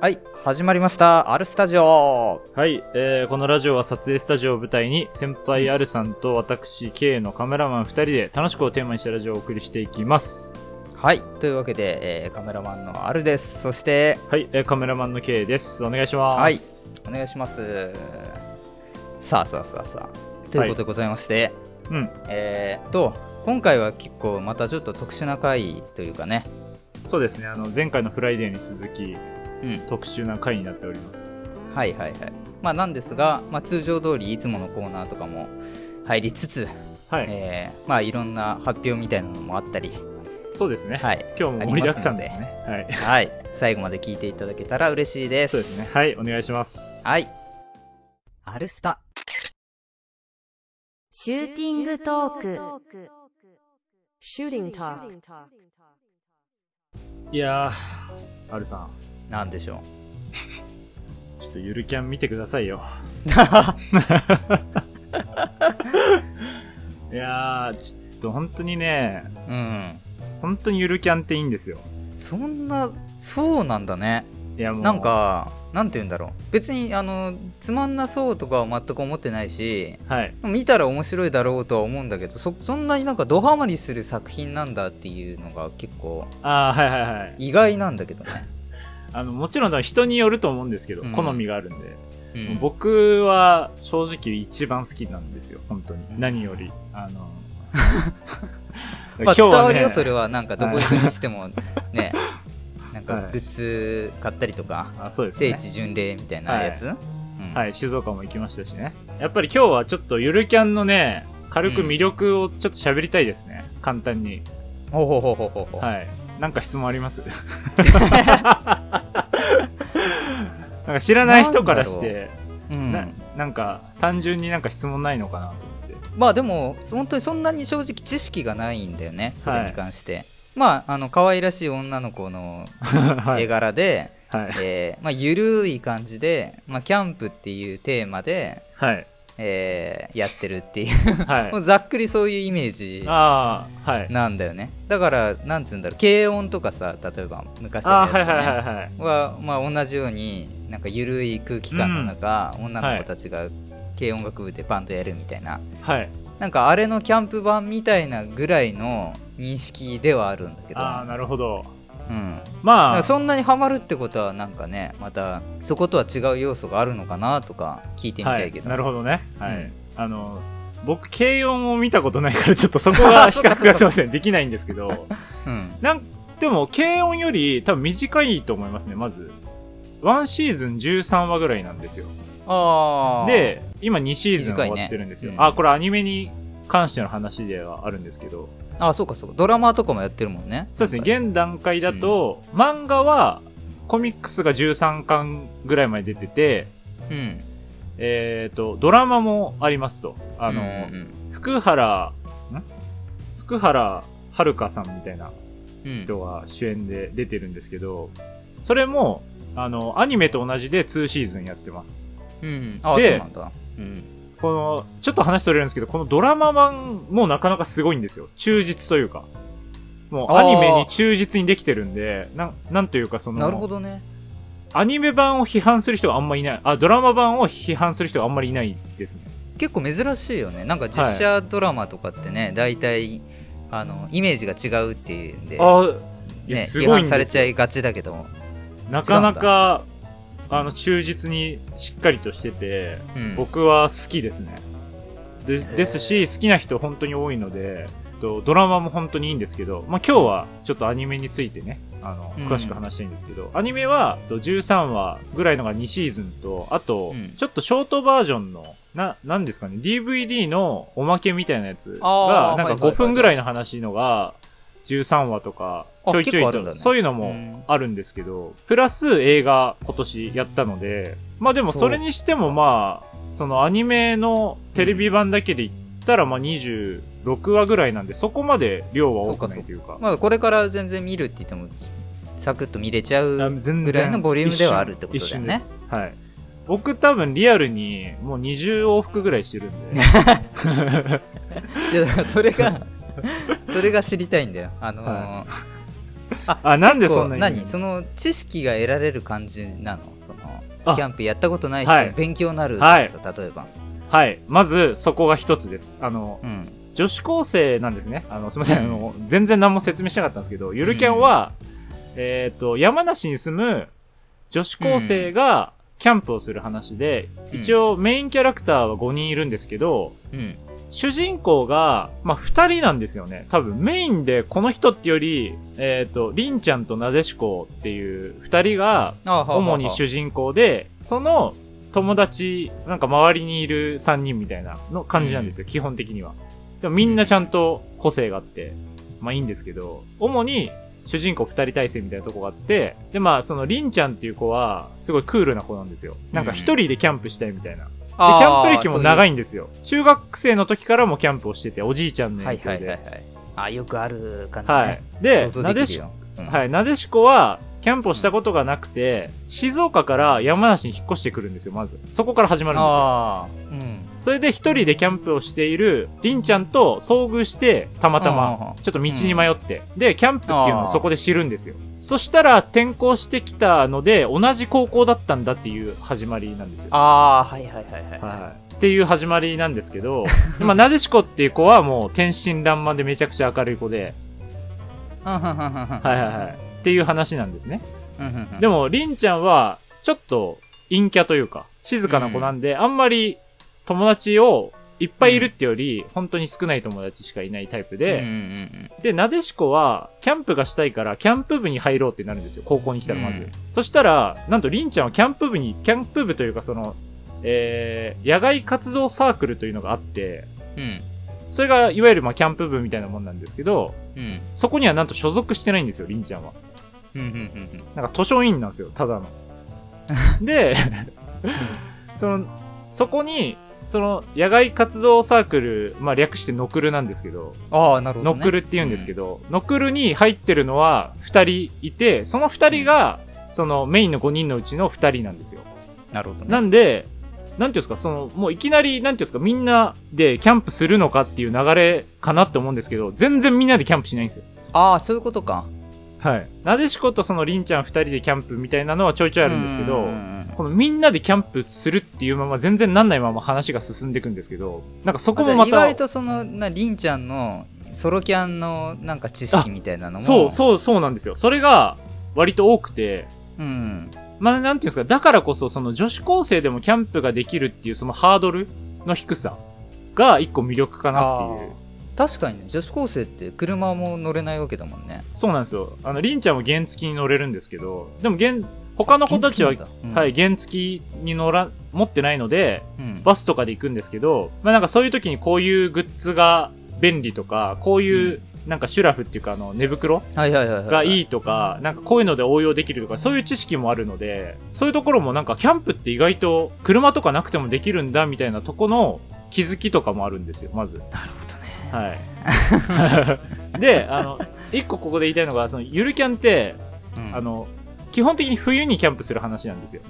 はい、始まりました。アルスタジオ。はい、えー、このラジオは撮影スタジオを舞台に、先輩アルさんと私、K のカメラマン2人で楽しくをテーマにしたラジオをお送りしていきます。はい、というわけで、えーカメラマンのアルです。そして、はい、えー、カメラマンの K です。お願いします。はいお願いします。さあさあさあさあ。ということでございまして、うん、えーっと、今回は結構またちょっと特殊な回というかね、そうですね、あの、前回のフライデーに続き、うん、特殊な回になっております。はいはいはい。まあなんですが、まあ、通常通りいつものコーナーとかも入りつつ、はい、えーまあいろんな発表みたいなのもあったり、そうですね。はい、今日も盛りだくさんですね。はい。はい、最後まで聞いていただけたら嬉しいです。そうですね。はい、お願いします。はい。アルスタ。シューティングトーク Shooting talk. いやー、アルさん、なんでしょちょっとゆるキャン見てくださいよ。いやー、ちょっと本当にね、う。うん。本当にゆるキャンっていいんですよ。そんな、そうなんだね。いやもう。なん、か、なんて言うんだろう。別に、あの、つまんなそうとかは全く思ってないし、はい。見たら面白いだろうとは思うんだけど、そ、そんなになんかドハマりする作品なんだっていうのが結構あー、はいはいはい。意外なんだけどね。あの、もちろん人によると思うんですけど、うん好みがあるんで。うん、僕は正直一番好きなんですよ、本当に。うん何より。あの、まあ、伝わるよ、ねそれは。なんか、どこ行くにしても、ね、なんかはい、グッズ買ったりとか、あ、そうですね。聖地巡礼みたいなやつ、うんはい、静岡も行きましたしね。やっぱり今日はちょっとゆるキャンのね、軽く魅力をちょっと喋りたいですね。簡単に。ほうほうほうほうほう。はい。なんか質問あります？なんか知らない人からして、うんななんか単純になんか質問ないのかなと思って。まあでも本当にそんなに正直知識がないんだよねそれに関して、まああの可愛らしい女の子の はい。絵柄で、はい。えーまあ、ゆるい感じで、まあ、キャンプっていうテーマで、はい。えーやってるっていうはい もう。ざっくりそういうイメージ。なんだよねだからなんつうんだろう軽音とかさ例えば昔のやつ、ねはいはいはいはい。は、まあ、同じようになんかゆるい空気感の中、女の子たちが軽音楽部でバンドやるみたいな、はい。なんかあれのキャンプ版みたいなぐらいの認識ではあるんだけど、ああ、なるほど。うん、だまあ、そんなにハマるってことはなんかねまたそことは違う要素があるのかなとか聞いてみたいけど、はい、なるほどね。はい。うん。あの、僕、軽音を見たことないから、ちょっとそこが 比較がすいません、できないんですけど、うん、なん、でも、軽音より多分短いと思いますね、まず。1シーズン13話ぐらいなんですよ。ああで、今2シーズン終わってるんですよ。うん。あ、これアニメに関しての話ではあるんですけど、あそうかそうか。ドラマとかもやってるもんね。そうですね、現段階だと、漫画は、コミックスが13巻ぐらいまで出てて、うん。えっ、と、ドラマもありますと。あの、うんうん福原、ん？福原遥さんみたいなうん。人が主演で出てるんですけど、それも、あの、アニメと同じで2シーズンやってます。うん。あそうでなんだ。うんこの、ちょっと話それるんですけど、このドラマ版もなかなかすごいんですよ。忠実というか。もうアニメに忠実にできてるんで、なん、なんというかその、なるほどねアニメ版を批判する人があんまいない。あ、ドラマ版を批判する人があんまりいないですね。結構珍しいよねなんか実写ドラマとかってね、大体あのイメージが違うっていうんで、あね、す批判されちゃ。いがちだけど、なかなか、あの、忠実にしっかりとしてて、うん、僕は好きですね。でですし、好きな人本当に多いので、とドラマも本当にいいんですけど、まあ、今日はちょっとアニメについてね、あの、うん。詳しく話したいんですけど、アニメはと13話ぐらいのが2シーズンと、あとうん、ちょっとショートバージョンの、な、なんですかね、DVD のおまけみたいなやつが、なんかあーはいはいはい5分ぐらいの話のが、13話とか、あちょいちょいと、ねそういうのもうんあるんですけど、プラス映画今年やったので、まあでもそれにしてもまあ、そのアニメのテレビ版だけで言ったらまあ26話ぐらいなんで、そこまで量は多くないというか。まあ、これから全然見るって言ってもサクッと見れちゃあうぐらいのボリュームではあるってことだよね。はい。僕多分リアルにもう20往復ぐらいしてるんで。いやだからそれが それが知りたいんだよあのーはあ、なんでそんなに？何？その知識が得られる感じなの？そあのキャンプやったことない人はいに勉強になるとかさ、例えば。はい。まず、そこが一つです。あの、うん。女子高生なんですね。あの、すみません。あの、全然何も説明しなかったんですけど、ゆるキャンは、えっ、と、山梨に住む女子高生がキャンプをする話で、うん一応メインキャラクターは5人いるんですけど、うん。主人公が、まあ、二人なんですよね。多分、メインでこの人ってより、えっ、と、りんちゃんとなでしこっていう二人が、主に主人公で、その友達、なんか周りにいる三人みたいなの感じなんですよ、基本的には。でもみんなちゃんと個性があって、まあいいんですけど、主に主人公二人体制みたいなとこがあって、でまあそのりんちゃんっていう子は、すごいクールな子なんですよ。なんか一人でキャンプしたいみたいな。で、キャンプ歴も長い。いんですよ。中学生の時からもキャンプをしてて、おじいちゃんのはい影響で。はいはいはい。あ、よくある感じね。はい。で、なでしできるよ。うんはい、なでしこは、キャンプをしたことがなくて、静岡から山梨に引っ越してくるんですよ、まず。そこから始まるんですよ。うん。それで一人でキャンプをしている、りんちゃんと遭遇して、たまたうんうんまう、んちょっと道に迷って、で、キャンプっていうのをそこで知るんですよ。そしたら、転校してきたので、同じ高校だったんだっていう始まりなんですよ。ああ、はいはいはいはい。はい。っていう始まりなんですけど、でまあ、なでしこっていう子はもう天真爛漫でめちゃくちゃ明るい子で、うんうんうんうんうんはいはいはい。っていう話なんですね。うんうんうんでも、りんちゃんは、ちょっと、陰キャというか、静かな子なんで、あんまり友達をいっぱいいるってより、本当に少ない友達しかいないタイプうんうんで、うんで、なでしこは、キャンプがしたいから、キャンプ部に入ろうってなるんですよ。高校に来たらまず。うんそしたら、なんとりんちゃんはキャンプ部に、キャンプ部というかその、えー、野外活動サークルというのがあって、うん。それが、いわゆるまあキャンプ部みたいなもんなんですけど、うん。そこにはなんと所属してないんですよ、りんちゃんは。うんうんうんなんか図書委員なんですよ、ただの。で、その、そこに、その、野外活動サークル、まあ略してノクルなんですけど、ああ、なるほど、ね。ノクルって言うんですけど、ノクルに入ってるのは二人いて、その二人が、そのメインの5人のうちの二人なんですよ。うん。なるほどね。なんで、なんていうんですか、その、もういきなり、なんていうんですか、みんなでキャンプするのかっていう流れかなって思うんですけど、全然みんなでキャンプしないんですよ。ああ、そういうことか。はい。なでしことそのりんちゃん二人でキャンプみたいなのはちょいちょいあるんですけどこのみんなでキャンプするっていうまま全然なんないまま話が進んでいくんですけど、なんかそこもまた、意外とその、な、りんちゃんのソロキャンのなんか知識みたいなのも。そう、そう、そうなんですよ。それが割と多くて、う。うん。まあ、なんていうんですか、だからこそ、その女子高生でもキャンプができるっていうそのハードルの低さが一個魅力かなっていう。確かにね、女子高生って車も乗れないわけだもんね。そうなんですよ。あの、りんちゃんも原付きに乗れるんですけど、でも原、他の子たちは、うんはい、原付きに乗ら、持ってないので、うん。バスとかで行くんですけど、まあなんかそういう時にこういうグッズが便利とか、こういう、なんかシュラフっていうかあの寝袋。がいい。いとか、なんかこういうので応用できるとか、そういう知識もあるので、そういうところもなんかキャンプって意外と車とかなくてもできるんだみたいなとこの気づきとかもあるんですよ、まず。なるほどね。はい。で、あの、一個ここで言いたいのが、そのゆるキャンって、うんあ、の、基本的に冬にキャンプする話なんですよ。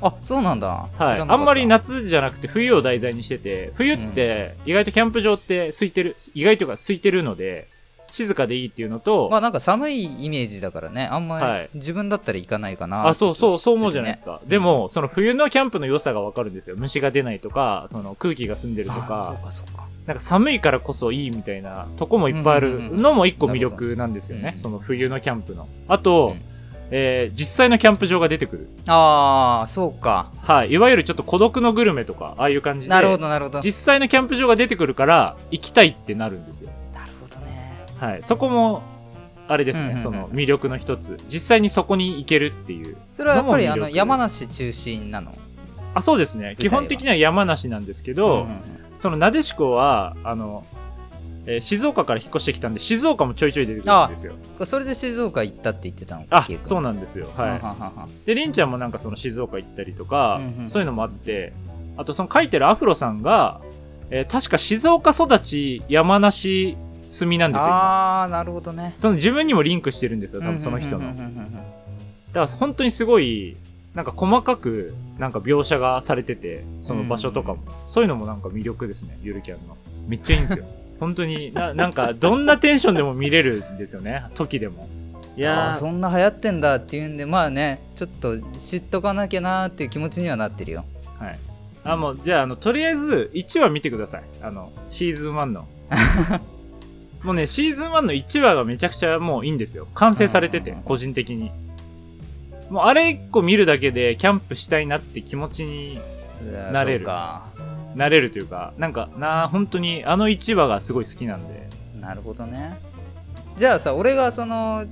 あ、そうなんだ。知はい。あんまり夏じゃなくて冬を題材にしてて、冬って意外とキャンプ場って空いてる、意外というか空いてるので、静かでいいっていうのと、まあなんか寒いイメージだからね、あんまり、はい自分だったら行かないかな。あ、そうそう、そう思うじゃないですか。か。でも、その冬のキャンプの良さがわかるんですよ。虫が出ないとか、その空気が澄んでるとあかそ、うかそうか。なんか寒いからこそいいみたいなとこもいっぱいあるのも一個魅力なんですよね。その冬のキャンプの。あと、うんえー、実際のキャンプ場が出てくる。ああ、そうか。はい。いわゆるちょっと孤独のグルメとか、ああいう感じで。なるほどなるほど。実際のキャンプ場が出てくるから、行きたいってなるんですよ。なるほどね。はい。そこも、あれですね、うんうんうんその魅力の一つ。実際にそこに行けるっていう。それはやっぱりあの山梨中心なの？あ、そうですね。基本的には山梨なんですけど、うんうんそのなでしこは、あの、えー静岡から引っ越してきたんで、静岡もちょいちょい出てくるんですよ。うんそれで静岡行ったって言ってたのあ、そうななんですよ。ははい。ははで、りんちゃんもなんかその静岡行ったりとか、うんうんそういうのもあって、あとその書いてるアフロさんが、えー確か静岡育ち山梨住みなんですよ。ああ、なるほどね。その自分にもリンクしてるんですよ、多分その人の。だから本当にすごい、なんか細かく、なんか描写がされてて、その場所とかも。そういうのもなんか魅力ですね、ゆるキャンの。めっちゃいいんですよ。本当にな、なんか、どんなテンションでも見れるんですよね、時でも。いやそんな流行ってんだっていうんでまあねちょっと知っとかなきゃなーっていう気持ちにはなってるよはい。あ、もう、じゃあ、あの、とりあえず、1話見てください。あの、シーズン1の。もうね、シーズン1の1話がめちゃくちゃもういいんですよ。完成されててうん、個人的に。もう、あれ1個見るだけで、キャンプしたいなって気持ちになれる。なれるというか、なんか、な、本当に、あの1話がすごい好きなんで。なるほどね。じゃあさ俺がその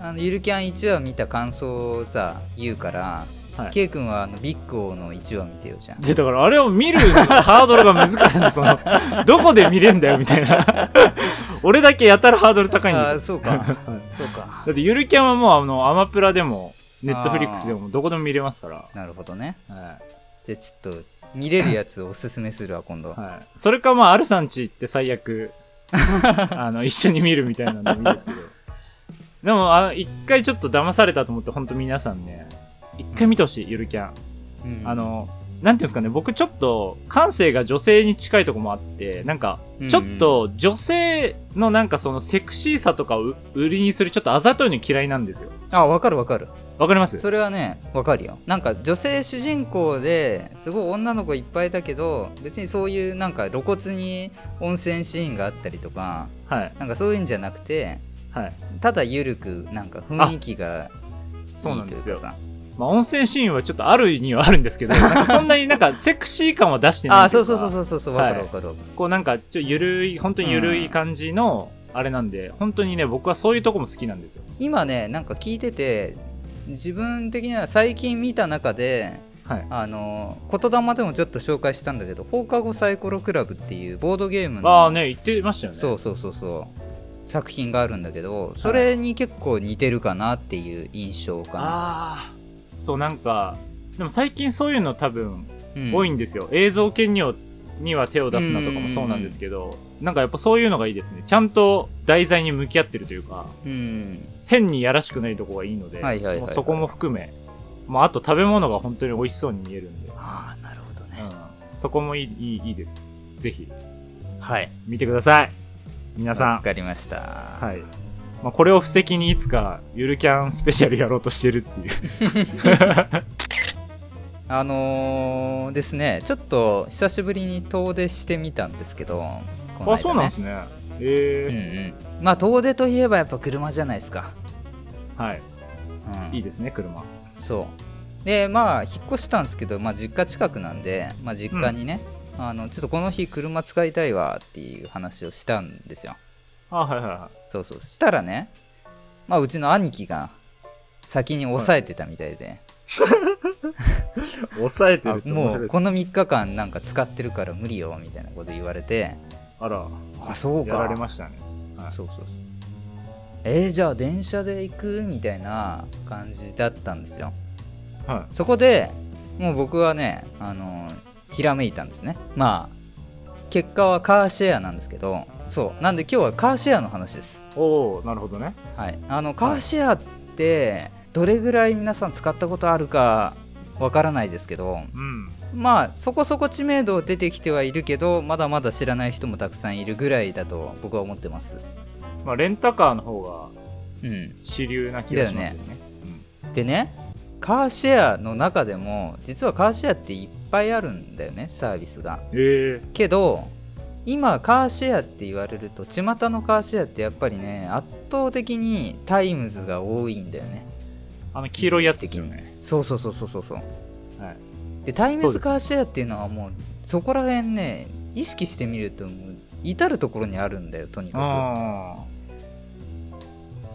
あのゆるキャン1話見た感想をさ言うから、はい。K 君はあのビッグ王の1話見てよじゃん。で、だからあれを見るハードルが難しい。んですその、どこで見れんだよ、みたいな。俺だけやたらハードル高いんあですよ。ーそうか。そうか。だってゆるキャンはもうあの、アマプラでも、ネットフリックスでもどこでも見れますから。なるほどねはじゃあちょっと見れるやつをおすすめするわ今度い。はい。それかまあ、アルさんち行って最悪、あの、一緒に見るみたいなのでもいいですけど。でも、あの、一回ちょっと騙されたと思って、本当皆さんね、一回見てほしい、ゆるキャン。うんあの、なんていうんですかね、僕ちょっと、感性が女性に近いとこもあって、なんか、ちょっと女性のなんかそのセクシーさとかをう売りにするちょっとあざといの嫌いなんですよ。あわかるわかるわかります？それはねわかるよなんか女性主人公ですごい女の子いっぱいだけど別にそういうなんか露骨に温泉シーンがあったりとかはい。なんかそういうんじゃなくてはい。ただゆるくなんか雰囲気がそうなんですよいいというかさまあ、温泉シーンはちょっとあるにはあるんですけど、なんかそんなになんかセクシー感は出してないあ。そううそうそうそうそうわかるわかるわかる、こうなんか、ちょ、ゆるい、本当にゆるい感じの、あれなんで、本当にね、僕はそういうとこも好きなんですよ。今ねなんか聞いてて自分的には最近見た中ではい。あの言霊でもちょっと紹介したんだけど放課後サイコロクラブっていうボードゲームのああね、言ってましたよね。そうそうそうそう作品があるんだけどそれに結構似てるかなっていう印象かな、ああ。そう、なんか、でも最近そういうの多分、うん多いんですよ。映像系にはには手を出すなとかもそうなんですけど、なんかやっぱそういうのがいいですね。ちゃんと題材に向き合ってるというか、うん変にやらしくないとこがいいので、そこも含め、まあ、あと食べ物が本当に美味しそうに見えるんで、ああなるほどね、うん、そこもいいいいいいです。ぜひ、はい見てください。皆さん。わかりました、はい。まあ、これを布石にいつか、ゆるキャンスペシャルやろうとしてるっていう。あのーですねちょっと久しぶりに遠出してみたんですけどねあ、そうなんですね。えうんえうんまあ遠出といえばやっぱ車じゃないですか、はい。うん、いいですね、車。そうでまあ引っ越したんですけど、まあ、実家近くなんで、まあ、実家にね、あのちょっとこの日車使いたいわっていう話をしたんですよあ、はいはいはそうそう。したらね、まあ、うちの兄貴が先に抑えてたみたいで、い。抑えてあるって面白いですもうこ。の3日間なんか使ってるから無理よみたいなこと言われて。あら、あそうやられましたね。はい。そうそうそう。えー、じゃあ電車で行くみたいな感じだったんですよ。はそこでもう僕はねあのひらめいたんですね。まあ結果はカーシェアなんですけどそうなんで今日はカーシェアの話ですい。おおなるほどね。はいあのカーシェアってどれぐらい皆さん使ったことあるかわからないですけどうん。まあそこそこ知名度出てきてはいるけどまだまだ知らない人もたくさんいるぐらいだと僕は思ってますまあ、レンタカーの方がうん主流な気がしますよね。でねカーシェアの中でも実はカーシェアっていっぱいあるんだよねサービスがええけど今カーシェアって言われると巷のカーシェアってやっぱりね圧倒的にタイムズが多いんだよね。あの黄色いやつですよね。そうそうそうそうそうそう。はい。でタイムズカーシェアっていうのはもうそこら辺ね意識してみると至る所にあるんだよとにかあ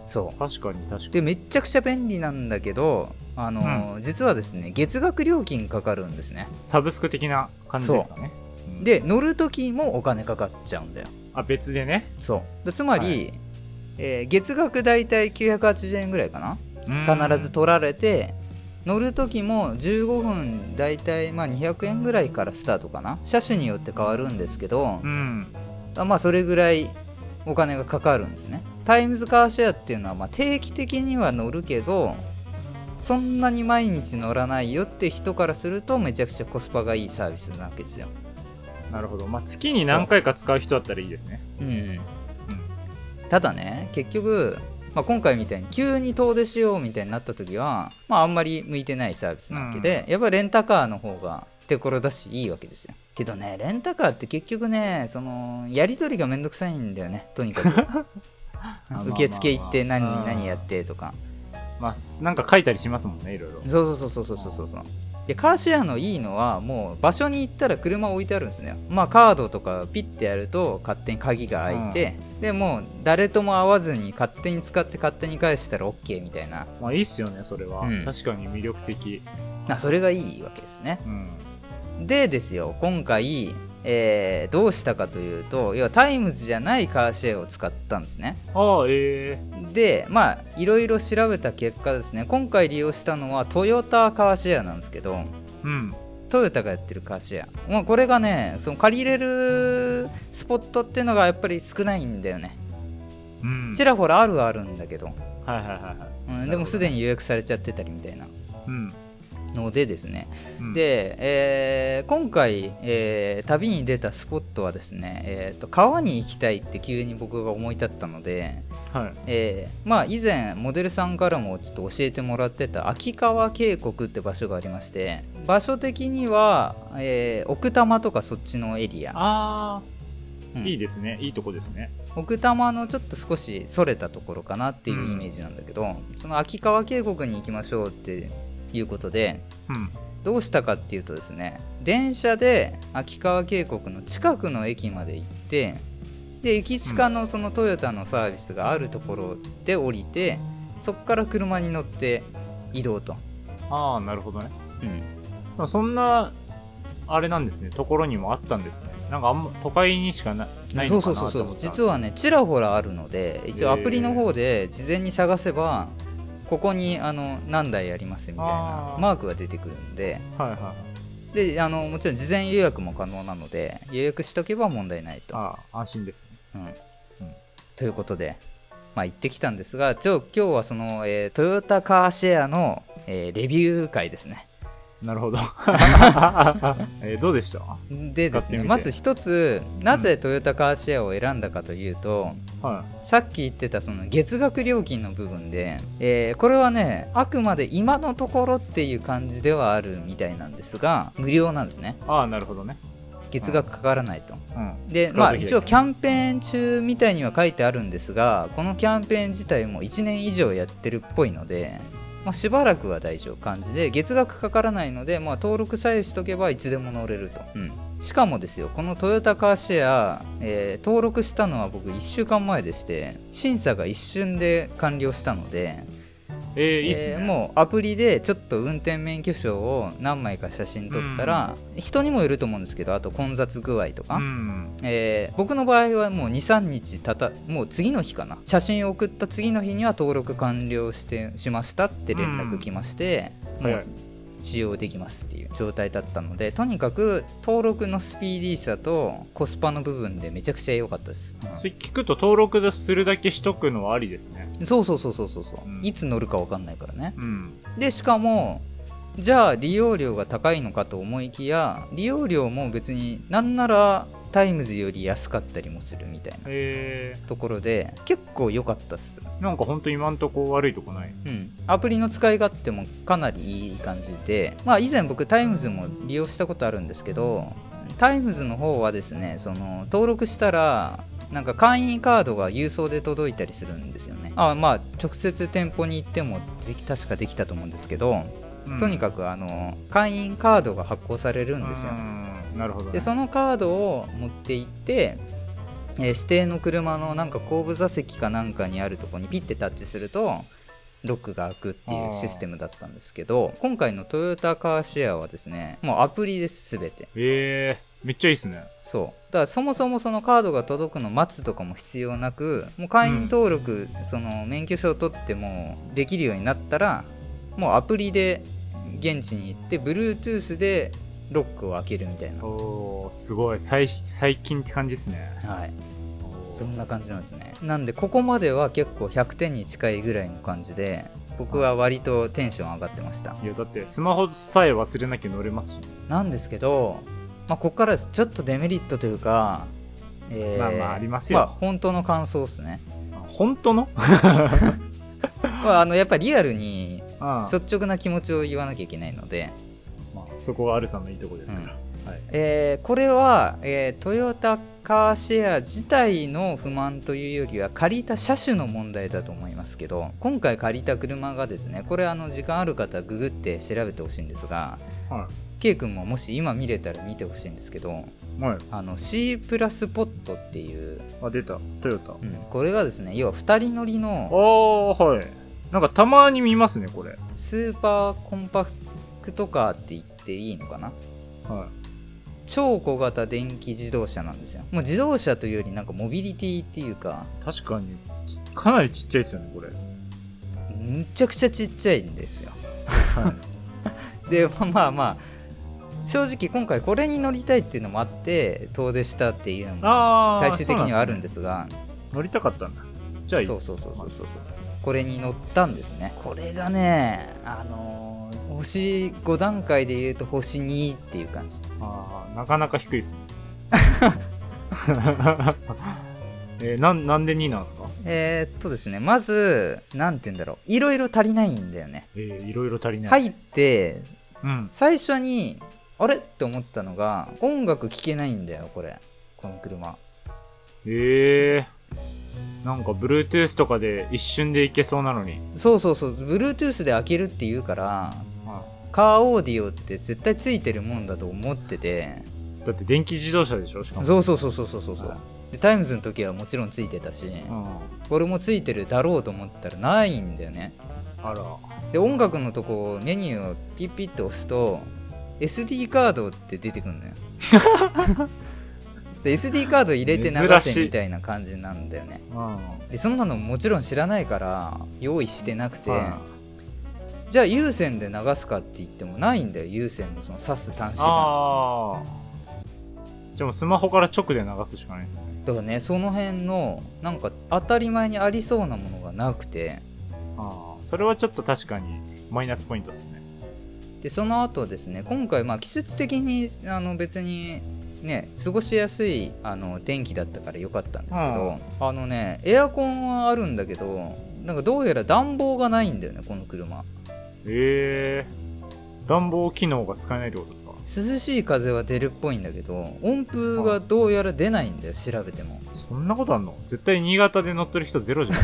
くそあ、確かに確かに。でめっちゃくちゃ便利なんだけどあの、実はですね月額料金かかるんですね。サブスク的な感じですかね。うん、で乗る時もお金かかっちゃうんだよ。あ、別でね。そう。でつまり、はえー月額だいたい980円ぐらいかな？うん。必ず取られて乗る時も15分だいたいまあ200円ぐらいからスタートかな？車種によって変わるんですけどう、ん。あまあそれぐらいお金がかかるんですね。タイムズカーシェアっていうのはまあ定期的には乗るけどそんなに毎日乗らないよって人からするとめちゃくちゃコスパがいいサービスなわけですよなるほど。まあ、月に何回か使う人だったらいいですね。う。んただね結局、まあ、今回みたいに急に遠出しようみたいになった時は、まあ、あんまり向いてないサービスなわけで、やっぱりレンタカーの方が手頃だしいいわけですよ。けどねレンタカーって結局ねそのやり取りがめんどくさいんだよねとにかく。あ受付行って何何やってとか。まあ、なんか書いたりしますもんね、いろいろ。そうそうそうそうそうそう。そうでカーシェアのいいのはもう場所に行ったら車置いてあるんですねまあカードとかピッてやると勝手に鍵が開いて、でもう誰とも会わずに勝手に使って勝手に返したら OK みたいなまあ、いいっすよね、それは。うん確かに魅力的。なそれがいいわけですねうん。でですよ今回、えーどうしたかというと要はタイムズじゃないカーシェアを使ったんですねああ、ええでまあいろいろ調べた結果ですね今回利用したのはトヨタカーシェアなんですけどうん。トヨタがやってるカーシェア、まあ、これがねその借りれるスポットっていうのがやっぱり少ないんだよねうん。ちらほらあるはあるんだけど、はいはいはいはい。うん、でもすでに予約されちゃってたりみたいなうん。のでですねうん、で、えー今回、えー旅に出たスポットはですね、えーと川に行きたいって急に僕が思い立ったので、はい。えーまあ、以前モデルさんからもちょっと教えてもらってた秋川渓谷って場所がありまして場所的には、えー奥多摩とかそっちのエリア、ああ、うんいいですね。いいとこですね。奥多摩のちょっと少しそれたところかなっていうイメージなんだけど、その秋川渓谷に行きましょうっていうことでうん。どうしたかっていうとですね電車で秋川渓谷の近くの駅まで行ってで駅近のそのトヨタのサービスがあるところで降りてそこから車に乗って移動と、ああ、なるほどね。うん、まあそんな、あれなんですね。ところにもあったんですね。なんかあんま、都会にしかなないそうのかそうそうそうなと思ってたんです実はねちらほらあるので一応アプリの方で事前に探せばここにあの何台ありますみたいなマークが出てくるんではいはいはい。であのもちろん事前予約も可能なので予約しとけば問題ないと。ああ、安心ですね。うんということで、まあ、行ってきたんですがちょ今日はその、えートヨタカーシェアの、えーレビュー会ですね。なるほど。えーどうでした？でですねまず一つなぜトヨタカーシェアを選んだかというと、はさっき言ってたその月額料金の部分で、えーこれはねあくまで今のところっていう感じではあるみたいなんですが無料なんですねい。ああ、なるほどね。月額かからないと。うん。でまあ一応キャンペーン中みたいには書いてあるんですがこのキャンペーン自体も1年以上やってるっぽいので、まあ、しばらくは大丈夫感じで月額かからないので、まあ、登録さえしとけばいつでも乗れると、うん。しかもですよこのトヨタカーシェア、えー登録したのは僕1週間前でして審査が一瞬で完了したのでえー、いいっすね。えーもうアプリでちょっと運転免許証を何枚か写真撮ったら、人にもよると思うんですけどあと混雑具合とか、うん。えー僕の場合はもう23日たたもう次の日かな。写真を送った次の日には登録完了してしましたって連絡来まして、もうはい使用できますっていう状態だったのでとにかく登録のスピーディーさとコスパの部分でめちゃくちゃ良かったです、それ聞くと登録するだけしとくのはありですね。そうそうそうそうそうそう、うん。いつ乗るか分かんないからね。うん。でしかもじゃあ利用料が高いのかと思いきや利用料も別になんならタイムズより安かったりもするみたいなえところで結構良かったっす、ー、なんかほんと今んとこ悪いとこない？うん、アプリの使い勝手もかなりいい感じで。まあ以前僕タイムズも利用したことあるんですけどタイムズの方はですねその登録したらなんか会員カードが郵送で届いたりするんですよね。あまあ直接店舗に行ってもでき確かできたと思うんですけど、とにかくくあの会員カードが発行されるんですよなるほど、ね。でそのカードを持って行って、えー指定の車のなんか後部座席かなんかにあるところにピッてタッチするとロックが開くっていうシステムだったんですけど今回のトヨタカーシェアはですねもうアプリです全て。えー、めっちゃいいっすね。そう。だからそもそもそのカードが届くの待つとかも必要なくもう会員登録、その免許証を取ってもできるようになったらもうアプリで現地に行って Bluetooth でロックを開けるみたいな。おー、すごい。最最近って感じですね。はい。そんな感じなんですね。なんでここまでは結構100点に近いぐらいの感じで僕は割とテンション上がってました。いや、だってスマホさえ忘れなきゃ乗れますし。なんですけど、まあ、ここからです。ちょっとデメリットというか、えーまあまあありますよ。まあ本当の感想ですね。あ本当の？まあ、あのやっぱりリアルにあ率直な気持ちを言わなきゃいけないので、まあ、そこがアルさんのいいとこですから。はい。えーこれは、えートヨタカーシェア自体の不満というよりは借りた車種の問題だと思いますけど今回借りた車がですねこれあの時間ある方はググって調べてほしいんですがは K 君ももし今見れたら見てほしいんですけどい。はい。あの C プラスポットっていう、あ、出た。トヨタ。うんこれがですね要は2人乗りあのあ、はい。なんかたまに見ますね、これ。スーパーコンパクトカーって言っていいのかな？は超小型電気自動車なんですよもう自動車というよりなんかモビリティっていうかい。確かに、かなりちっちゃいですよね、これ。むちゃくちゃちっちゃいんですよはい。でまあまあまあ正直今回これに乗りたいっていうのもあって遠出したっていうのもああ、最終的にはあるんでですがす。乗りたかったんだ。じゃあいいです。そうそうそうそうそうそうこれに乗ったんですねこれがねあのー星5段階で言うと星2っていう感じああ、なかなか低いですね。えー、なん、なんで2なんですか？えーっとですねまずなんて言うんだろういろいろ足りないんだよねえー、いろいろ足りない。入ってうん。最初にあれ？って思ったのが音楽聴けないんだよこれこの車ええー。なんか、Bluetooth とかで一瞬でいけそうなのに。そうそうそう Bluetooth で開けるって言うからはカーオーディオって絶対ついてるもんだと思ってていだって電気自動車でしょ？しかも。そうそうそうそうそうそうそうはいでタイムズの時はもちろんついてたしうん。これもついてるだろうと思ったらないんだよねあら。で音楽のとこメニューをピッピッと押すと SD カードって出てくるんだよで SD カード入れて流せみたいな感じなんだよねうん。でそんなのもちろん知らないから用意してなくて、はじゃあ有線で流すかって言ってもないんだよ有線のその挿す端子がああ。じゃあもうスマホから直で流すしかないですね。だからねその辺のなんか当たり前にありそうなものがなくてああ。それはちょっと確かにマイナスポイントですね。でその後ですね今回まあ季節的にあの別にね過ごしやすいあの天気だったから良かったんですけど、あのねエアコンはあるんだけどなんかどうやら暖房がないんだよねこの車ええー。暖房機能が使えないってことですか？涼しい風は出るっぽいんだけど温風がどうやら出ないんだよ調べてもそんなことあんの？絶対新潟で乗ってる人ゼロじゃん。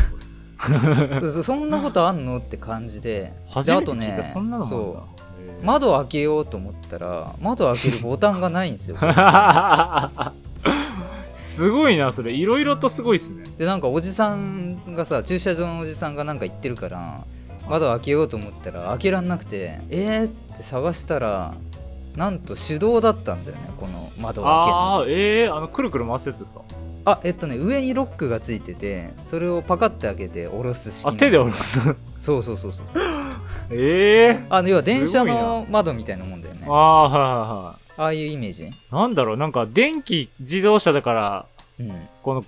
これ そんなことあんの？って感じで初であとねめて聞いた、そんなのもあるんだそう。へー窓開けようと思ったら窓開けるボタンがないんですよ すごいな、それ。いろいろとすごいっすね。でなんかおじさんがさ駐車場のおじさんがなんか言ってるから窓開けようと思ったら開けらんなくてえー？って探したらなんと手動だったんだよねこの窓を開けああ、ええー、あの、くるくる回すやつですか？あえっとね上にロックがついててそれをパカッて開けて下ろす式あ、の手で下ろす？そうそうそうそう。え えー？あの要は電車の窓みたいなもんだよね。ああ、はいはいはい。ああいうイメージ。なんだろう、なんか電気自動車だから、うん。この、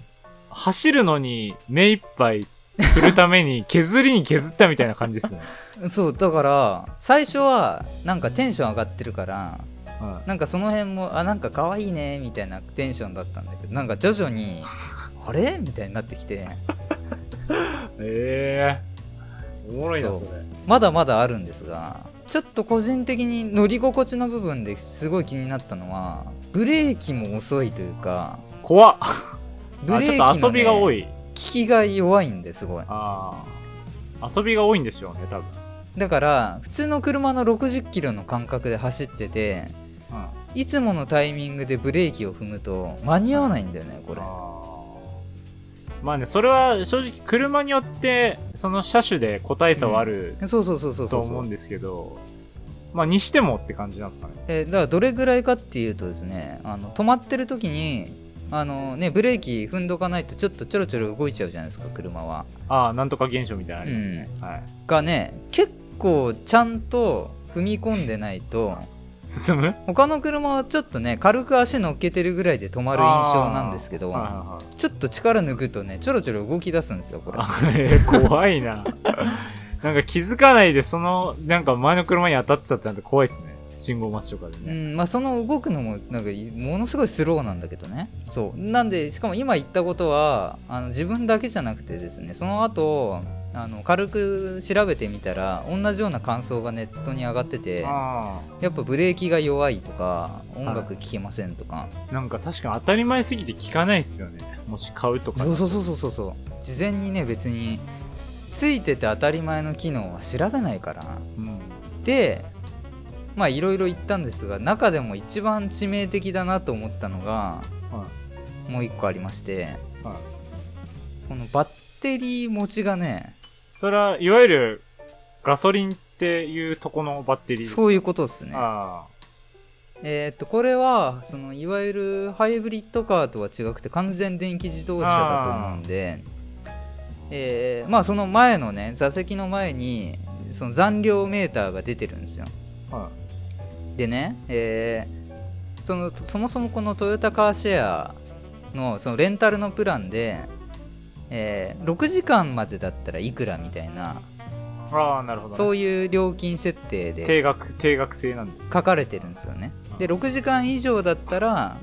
走るのに目いっぱい来るために削りに削ったみたいな感じですね。そうだから最初はなんかテンション上がってるからはなんかその辺もあなんか可愛いねみたいなテンションだったんだけどなんか徐々に あれ？みたいになってきてい、え えー。おもろいな、それ。まだまだあるんですがちょっと個人的に乗り心地の部分ですごい気になったのはブレーキも遅いというか怖っ。あ、ブレちょっと遊びが多い。効きが弱いんですごいああ。遊びが多いんでしょうね、多分。だから普通の車の60キロの間隔で走っててうん。いつものタイミングでブレーキを踏むと間に合わないんだよねこれまあね、それは正直車によって、その車種で個体差はあるそうそうそうそうと思うんですけど、まあにしてもって感じなんですかね。えーだからどれぐらいかっていうとですねあの止まってる時にあのねブレーキ踏んどかないとちょっとちょろちょろ動いちゃうじゃないですか車はああ、なんとか現象みたいなのありますね。はい。がね結構ちゃんと踏み込んでないと進む？他の車はちょっとね軽く足乗っけてるぐらいで止まる印象なんですけどはいはいはいちょっと力抜くとねちょろちょろ動き出すんですよこれあえー怖いな。なんか気づかないで、その、なんか前の車に当たってたってなんて怖いですね。信号待ちとかでうね。んまあ、その動くのもなんかものすごいスローなんだけどねそうなんでしかも今言ったことはあの自分だけじゃなくてですねその後あの軽く調べてみたら同じような感想がネットに上がっててあやっぱブレーキが弱いとか音楽聴けませんとか、あ。なんか確かに当たり前すぎて聞かないっすよね。もし買うとか。そうそうそうそうそうそう事前にね別についてて当たり前の機能は調べないからうん。でまあいろいろ言ったんですが中でも一番致命的だなと思ったのがはもう一個ありましてい。はい。このバッテリー持ちがねそれは、いわゆる、ガソリンっていうとこのバッテリーですそういうことですねあえーっとこれはそのいわゆるハイブリッドカーとは違くて完全電気自動車だと思うんでえーまあその前のね座席の前にその残量メーターが出てるんですよあ。はでね、えーそのそもそもこのトヨタカーシェアのそのレンタルのプランで、えー6時間までだったらいくらみたいな、い。ああ、なるほど、ね。そういう料金設定で定額、定額制なんですね。書かれてるんですよねで6時間以上だったら、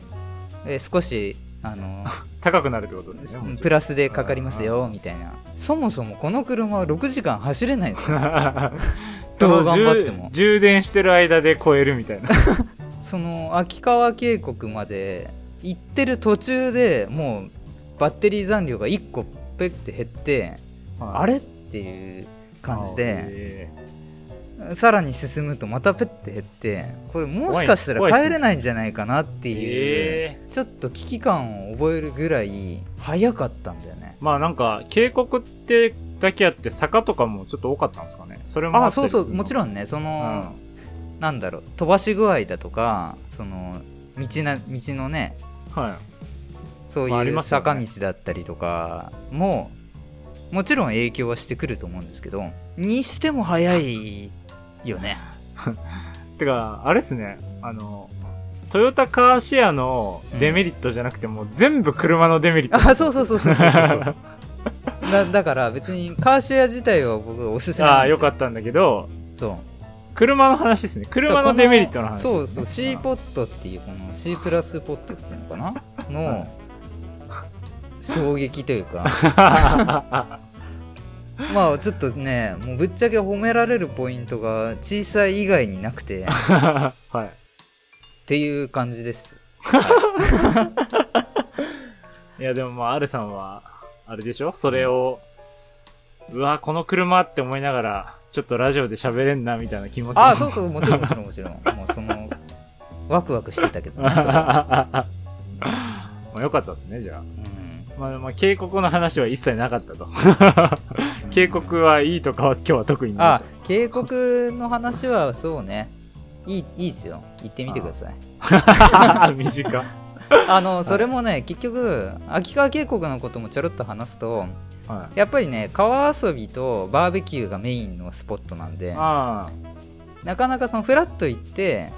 えー少しあの 高くなるってことですね。プラスでかかりますよみたいな。そもそもこの車は6時間走れないんですよ。どう頑張っても。充充電してる間で超えるみたいな。その秋川渓谷まで行ってる途中でもうバッテリー残量が1個ペッて減ってあれ？っていう感じで。で。さらに進むとまたペッて減ってこれもしかしたら帰れないんじゃないかなっていうえちょっと危機感を覚えるぐらい早かったんだよね。まあなんか、渓谷ってだけあって坂とかもちょっと多かったんですかね。それもああそうそうもちろんね。その、なんだろう。飛ばし具合だとかその道な道のねうん。はい。そういう坂道だったりとかももちろん影響はしてくると思うんですけどにしても早いよね てか、あれっすね。あの、トヨタカーシェアのデメリットじゃなくても、全部車のデメリット。あそうそうそうそうそうそう だだから別にカーシェア自体は僕おすすめああ、なんですよよかったんだけど、そう車の話ですね。車のデメリットの話ね。そうそう C ポットっていうこの C プラスポットっていうのかな？の衝撃というかあ まあちょっとねもうぶっちゃけ褒められるポイントが小さい以外になくて。っ はい。ていう感じです。い。や、でもまあ、アルさんは、あれでしょ？それを、うわ、この車って思いながら、ちょっとラジオで喋れんな、みたいな気持ち。あそうそうもちろんもちろんもちろん。も うそのワクワクしてたけどねまあよかったですね、じゃあ。うん、まあ、まあ、渓谷の話は一切なかったと。渓谷はいいとかは今日は特にないあ渓谷の話はそうねいいいいですよ行ってみてくださいと。短っ。あのそれもね結局秋川渓谷のこともちょろっと話すとはやっぱりね川遊びとバーベキューがメインのスポットなんでなかなかそのフラッと行って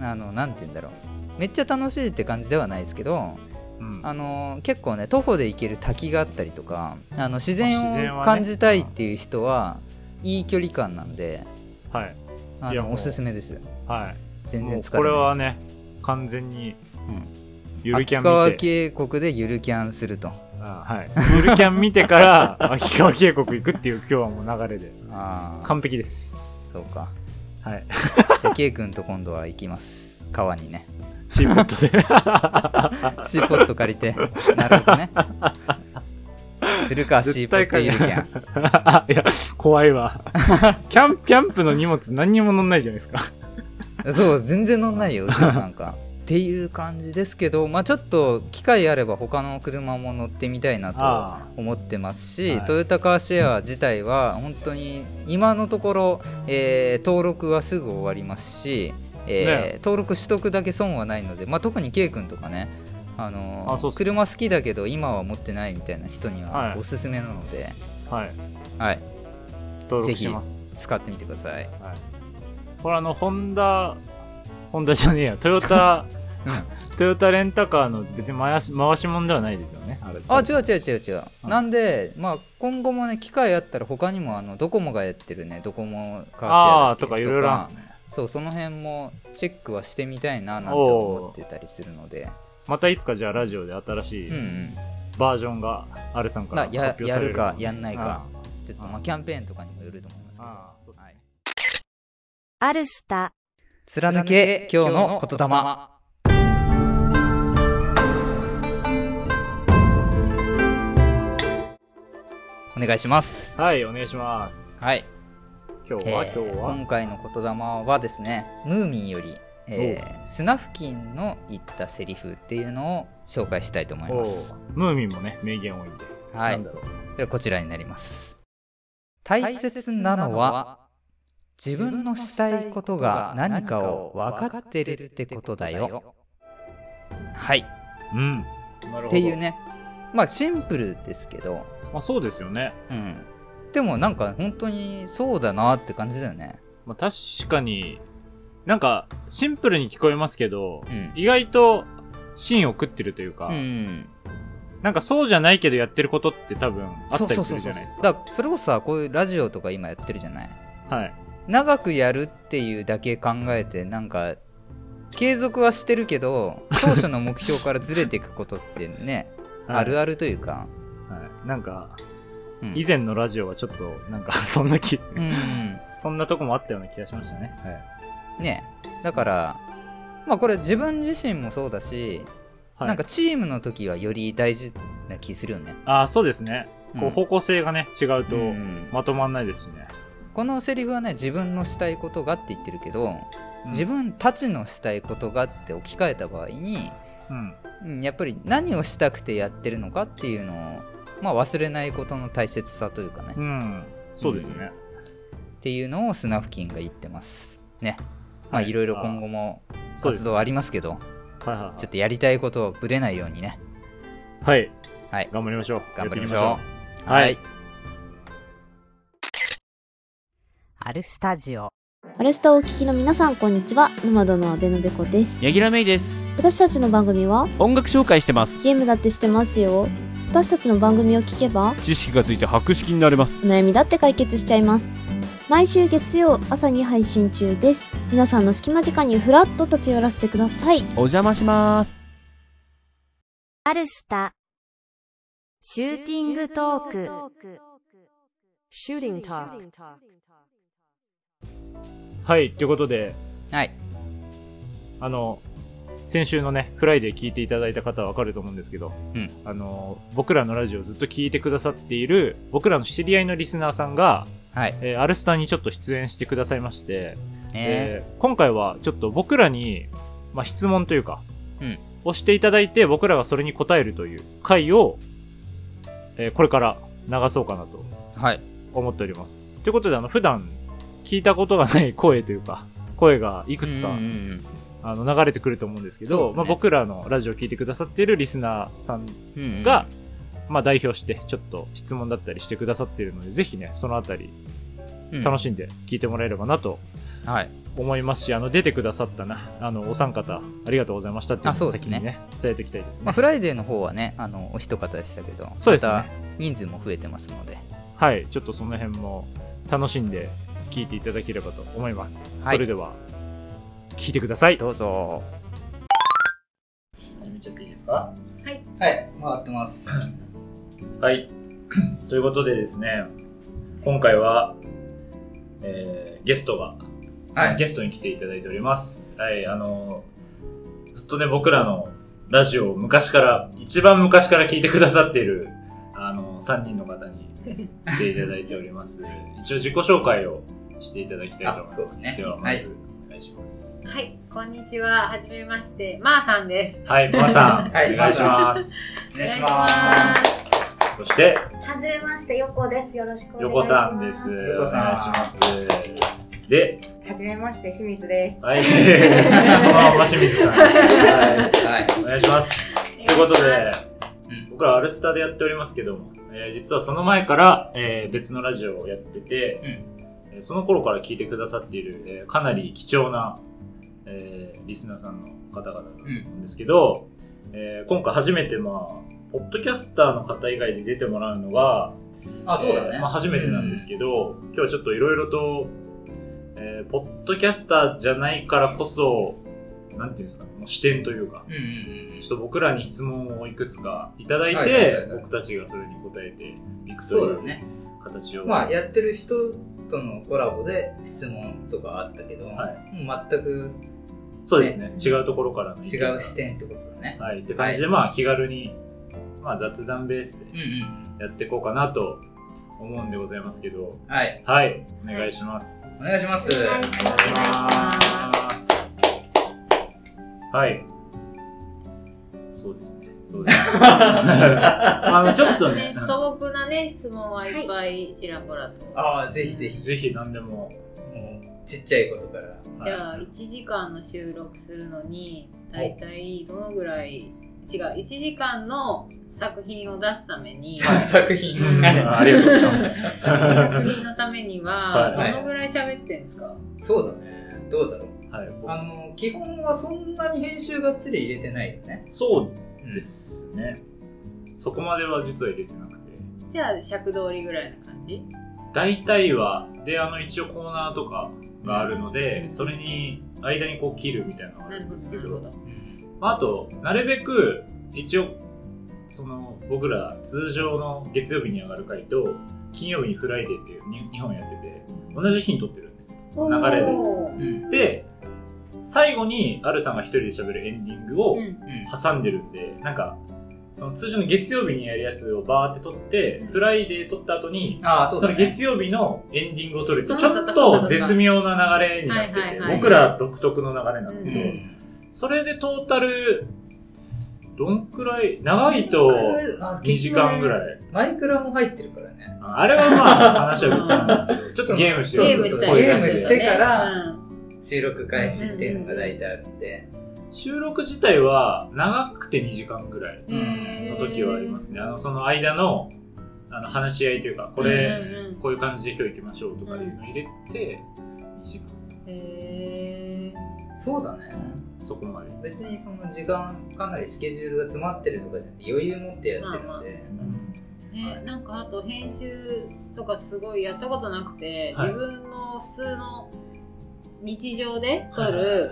あのなんて言うんだろうめっちゃ楽しいって感じではないですけどあ。うん。あの結構ね徒歩で行ける滝があったりとかあの自然を自然はね感じたいっていう人はいい距離感なんではい。いやもうあのおすすめですはい。全然もうこ疲れないですれはね、完全に、うんゆるキャ秋川ン見て、渓谷でゆるキャンするとあはい。ゆるキャン見てから、秋川渓谷行くっていう今日はもう流れで、ああ完璧です。そうかはい。じゃあ K 君と今度は行きます川にねシーポットで。シーポット借りて。なるほどね。するかシーポットゆるキャンい。や、怖いわ。キャンプ、キャンプの荷物何にも乗んないじゃないですか。そう全然乗んないよなんか。っていう感じですけどまあちょっと機会あれば他の車も乗ってみたいなとあ。思ってますし、はい。トヨタカーシェア自体は本当に今のところ、えー登録はすぐ終わりますし、えーね登録取得だけ損はないので、まあ、特に K 君とかねあのー車好きだけど今は持ってないみたいな人にははいおすすめなので、はい。はい、登録します。使ってみてください。はい。これあの、ホンダ、ホンダじゃねえや、トヨタ、トヨタレンタカーの別に回し、回し物ではないですよね。あ違う違う違う違う、なんで、まあ、今後もね機会あったら他にもあのドコモがやってるねドコモカーシェアとかいろいろあるんですね。そうその辺もチェックはしてみたいななんて思ってたりするのでまたいつかじゃあラジオで新しいバージョンが、アルさんから発表されるやるかやんないかちょっとまあキャンペーンとかにもよると思いますけど。ああ、そうですね。アルスタ、貫け今日の言霊。お願いします。はい、お願いします。はい。今日は、えー今日は？今回の言霊はですね、ムーミンより、えー、スナフキンの言ったセリフっていうのを紹介したいと思いおます。うムーミンもね、名言多いんで。はないんだ。ろう。ではこちらになります。大切なのは、自分のしたいことが何かを分かってるってことだよ。はい。うん。っていう。ね。まあシンプルですけど、まあそうですよね。うん。でもなんか本当にそうだなって感じだよね。まあ確かに、なんか、シンプルに聞こえますけど、うん。意外と、芯を食ってるというか、うん。なんかそうじゃないけどやってることって多分あったりするじゃないですか。だからそれこそさ、こういうラジオとか今やってるじゃない？はい。長くやるっていうだけ考えてなんか継続はしてるけど当初の目標からずれていくことってね、はいあるあるというか、はい。なんか、うん、以前のラジオはちょっと、なんか、そんな気、うんそんなとこもあったような気がしましたね。はい。うんねだからまあこれ自分自身もそうだし、はい、なんかチームの時はより大事な気するよね、ああ、そうですね。こうんう、方向性がね、違うと、うんまとまんないですしね。このセリフはね自分のしたいことがって言ってるけど、うん自分たちのしたいことがって置き換えた場合に、うん。うん、やっぱり何をしたくてやってるのかっていうのを、まあ、忘れないことの大切さというかね、っうん。そうですね。ていうのをスナフキンが言ってますねまあはいいろいろ今後も活動ありますけどはいはいはいちょっとやりたいことをぶれないようにねはい。はい頑張りましょう。頑張りましょうやっていきましょうはい。アルスタジオ、アルスタをお聞きの皆さん、こんにちは。ノマドの阿部のべこです。柳楽芽衣です私たちの番組は、音楽紹介してますゲームだってしてますよ。私たちの番組を聞けば、知識がついて博識になれますお悩みだって解決しちゃいます。毎週月曜朝に配信中です。皆さんの隙間時間にふらっと立ち寄らせてください。お邪魔しますアルスタ、シューティングトーク、Shooting talk. はい。ということで、はいあの、先週のね、フライデー聞いていただいた方はわかると思うんですけど、うん。あの、僕らのラジオをずっと聞いてくださっている、僕らの知り合いのリスナーさんが、はい。えーアルスターにちょっと出演してくださいまして、ねえー。今回はちょっと僕らに、まあ、質問というか、うん。をしていただいて、僕らがそれに答えるという回を、えーこれから流そうかなとはい。思っております。ということで、あの、普段聞いたことがない声というか、声がいくつか、あの、流れてくると思うんですけど、ね。まあ、僕らのラジオを聞いてくださっているリスナーさんうんうん。が、まあ、代表して、ちょっと質問だったりしてくださっているので、ぜひね、そのあたり、うん。楽しんで聞いてもらえればなとはい。思いますし、あの、出てくださったな、あの、お三方、ありがとうございましたっていうのを先にね、伝えておきたいですね。まあ、フライデーの方はねあのお一方でしたけどそうですね。また人数も増えてますので。はい、ちょっとその辺も楽しんで聞いていただければと思います。はい。それでは、聞いてください。どうぞ始めちゃっていいですか？はい回ってます はい。ということでですね、今回は、えー、ゲストが、はいゲストに来ていただいております。はい、あの、ずっとね、僕らのラジオを昔から、一番昔から聞いてくださっている、あの、3人の方に来ていただいております。一応自己紹介をしていただきたいと思います。あそうですねでは、まはいず、お願いします。はい、こんにちは。はじめまして、まー、さんです。はい、まーさん、はいお願いします。お願いしおますそして、はじめまして、よこです。よろしくお願いし横ます。さんです。横さんお願いします。で、はじめまして、清水です。はい。そのまま清水さん。はい。はいお願いします。ということでうん、僕らアルスタでやっておりますけども、えー実はその前から、えー別のラジオをやってて、えーその頃から聞いてくださっている、えーかなり貴重な、えーリスナーさんの方々だと思うんですけど、えー今回初めて、まあ、ポッドキャスターの方以外で出てもらうのが、あそうだね、えーまあ、初めてなんですけど、今日はちょっといろいろと、えーポッドキャスターじゃないからこそ、なんていうんですか、もう視点というか、うんうんうんちょっと僕らに質問をいくつかいただいはいはいはいて、はい。僕たちがそれに答えていくという形を。まあやってる人とのコラボで質問とかあったけど、はいもう全くそうですね。違うところから違う視点ってことだね。はい。って感じで、まあ気軽に、まあ雑談ベースで。やっていこうかなと思うんでございますけど、はい。はい。お願いします。お願いします。お願いしますお願いします。はい。そうですね。そうですね。あの、ちょっとねね、、素朴なね、質問はいっぱいちらほらと。ああ、ぜひぜひ。ぜひ何でも、もう、ちっちゃいことから。じゃあ、1時間の収録するのに、だいたいどのぐらい、違う、1時間の作品を出すために、作品。うん ありがとうございます。作品のためには、はいどのぐらい喋ってんですか？そうだね。どうだろう。はい、僕あの、基本はそんなに編集がっつり入れてないよね。そうですね。そこまでは実は入れてなくて。じゃあ、尺通りぐらいな感じ？大体は、で、あの、一応コーナーとかがあるので、それに、間にこう切るみたいなのがあるんですけど、まああと、なるべく、一応、その、僕ら通常の月曜日に上がる回と、金曜日にフライデーっていう2本やってて、同じ日に撮ってるんですよ。流れで。で、最後に、アルさんが一人で喋るエンディングをうん挟んでるんで、なんか、その通常の月曜日にやるやつをバーって撮って、フライデー撮った後に、ああ、そうそ。の月曜日のエンディングを撮るって、ちょっと絶妙な流れになってて、はいはいはい僕ら独特の流れなんですうけど、ん。それでトータル、どんくらい、長いと2時間ぐらい。マイクラも入ってるからね。ああれはまあ話は別なんですけど、ちょっとゲームしてゲームしてからうん収録開始っていうのが大体あるんで。収録自体は長くて2時間ぐらいうんの時はありますね。あの、その間の、あの、話し合いというか、これ、うんうんこういう感じで今日行きましょうとかいうのを入れて、2時間へそうだね。そこまで。別にその時間、かなりスケジュールが詰まってるとかじゃなくて余裕持ってやってるので。なんかあと編集とかすごいやったことなくて、はい自分の普通の日常で撮る、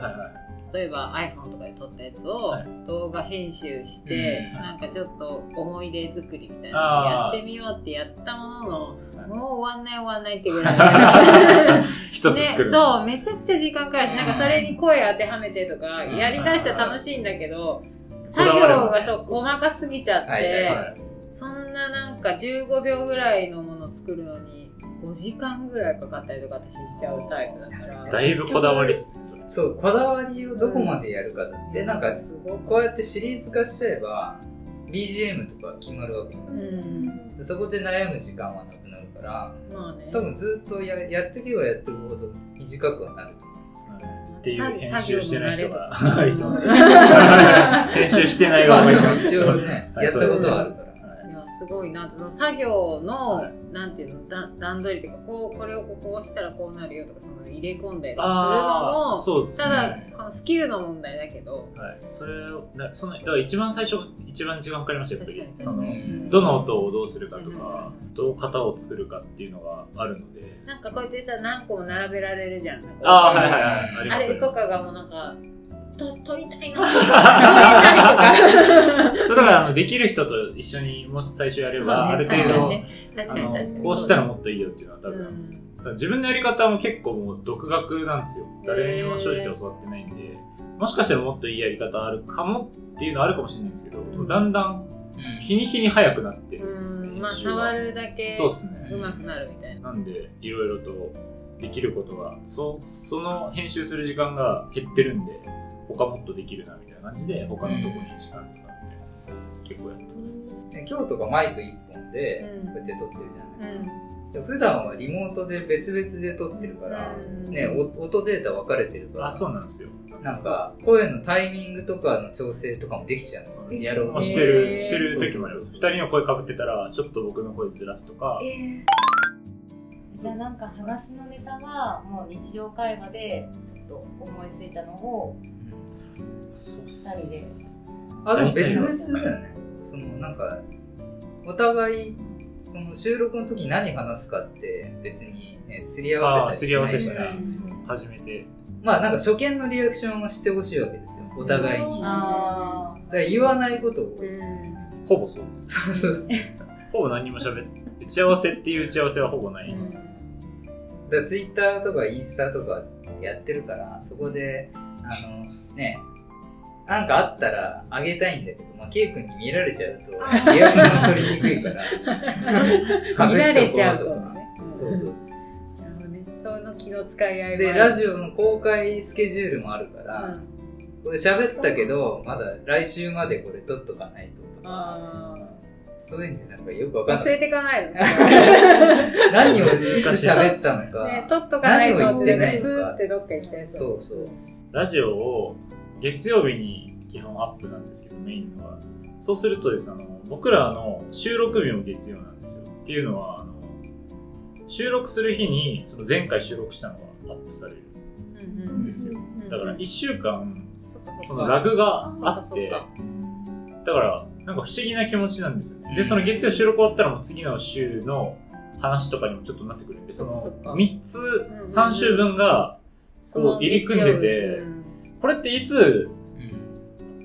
例えば iPhone とかで撮ったやつをはい。動画編集して、うん。なんかちょっと思い出作りみたいなのをやってみようってやったものの、はい。もう終わんない終わんないってぐらい。一つね、作る。そう、めちゃくちゃ時間かかるし、なんかそれに声当てはめてとか、うん。やりだしたら楽しいんだけど、こ作業がそう細かすぎちゃって、そんななんか15秒ぐらいのもの作るのに5時間ぐらいかかったりとか私しちゃうタイプだから。だいぶこだわりっすね、そう、こだわりをどこまでやるかだって、なんか、すごくこうやってシリーズ化しちゃえば、BGM とか決まるわけようん。でそこで悩む時間はなくなるから、まあね。多分ずっとややっていけばやっていくほど短くはなると思うんですはいっていう編集してない人がいてます作業の慣れ 編集してないがいてます。も一応ね、はいやったことはあるから。すごいな。その作業の、はい。なんていうのだ段取りっていうかこうこれをこうしたらこうなるよとかその入れ込んだするのもそうですね。ただこのスキルの問題だけど。はい。それを、だその、だから一番最初、一番時間かかりましたよ、やっぱり。その、うん。どの音をどうするかとか、どう型を作るかっていうのがあるので。なんかこうやってさ何個も並べられるじゃん。ああ、はいはいはい。ありあます。れとかがもうなんかと撮りたいな。それだから、あの、できる人と一緒にもし最初やれば、ある程度、確かあのこうしたらもっといいよっていうのは多分、うん。自分のやり方も結構もう独学なんですよ。誰にも正直教わってないんで、もしかしたらもっといいやり方あるかもっていうのはあるかもしれないんですけど、ん。だんだん日に日に早くなってるんですね。うん。まあ触るだけそうっすね。上手くなるみたいな。なんで、いろいろとできることが、そその編集する時間が減ってるんで、他もっとできるなみたいな感じで、他のとこに時間使って、結構やってます。ね今日とかマイク一本でうん。こうやって撮ってるじゃない、うん。で普段はリモートで別々で撮ってるから、うん。ね、お音データ分かれてるからあ、そうなんですよ。なんか声のタイミングとかの調整とかもできちゃうんですよ。やろうしてる、してる時もあります。二人の声かぶってたら、ちょっと僕の声ずらすとか、じゃあなんか話のネタはもう日常会話でちょっと思いついたのをそうっ二人であでも別々だよねそのなんかお互いその収録の時に何話すかって別にね、すり合わせすり合わせたりし。初めて。まあなんか初見のリアクションをしてほしいわけですよ。お互いに。だかあら言わないことを。ほぼそうです。そうそうそう。ほぼ何も喋って、打ち合わせっていう打ち合わせはほぼないです。だからツイッターとかインスタとかやってるから、そこで、あの、ね、なんかあったらあげたいんだけど、まあ、ケイ君に見られちゃうと、リアクション取りにくいから、見られちゃうと隠しこね。うとかそうそうなるほどね。その気の使い合いで、るラジオの公開スケジュールもあるから、うんこれ喋ったけど、まだ来週までこれ撮っとかないととか、あそういうんでなんかよくわかんない。あ忘れてかないの？何をいつ喋ったのか、ね、取っとかないと何を言ってないスのかーってどっか行っちゃいそう。そうそう。ラジオを月曜日に基本アップなんですけど、メインのは。そうするとですね、あの僕らの収録日も月曜なんですよ。っていうのは、あの収録する日にその前回収録したのがアップされるうんですよ。うんだから1週間、そのラグがあって、だから、なんか不思議な気持ちなんですよね。で、その月曜収録終わったらもう次の週の話とかにもちょっとなってくるんで、そのそっか3つ、うん3週分が、こう入り組んでてこれっていつ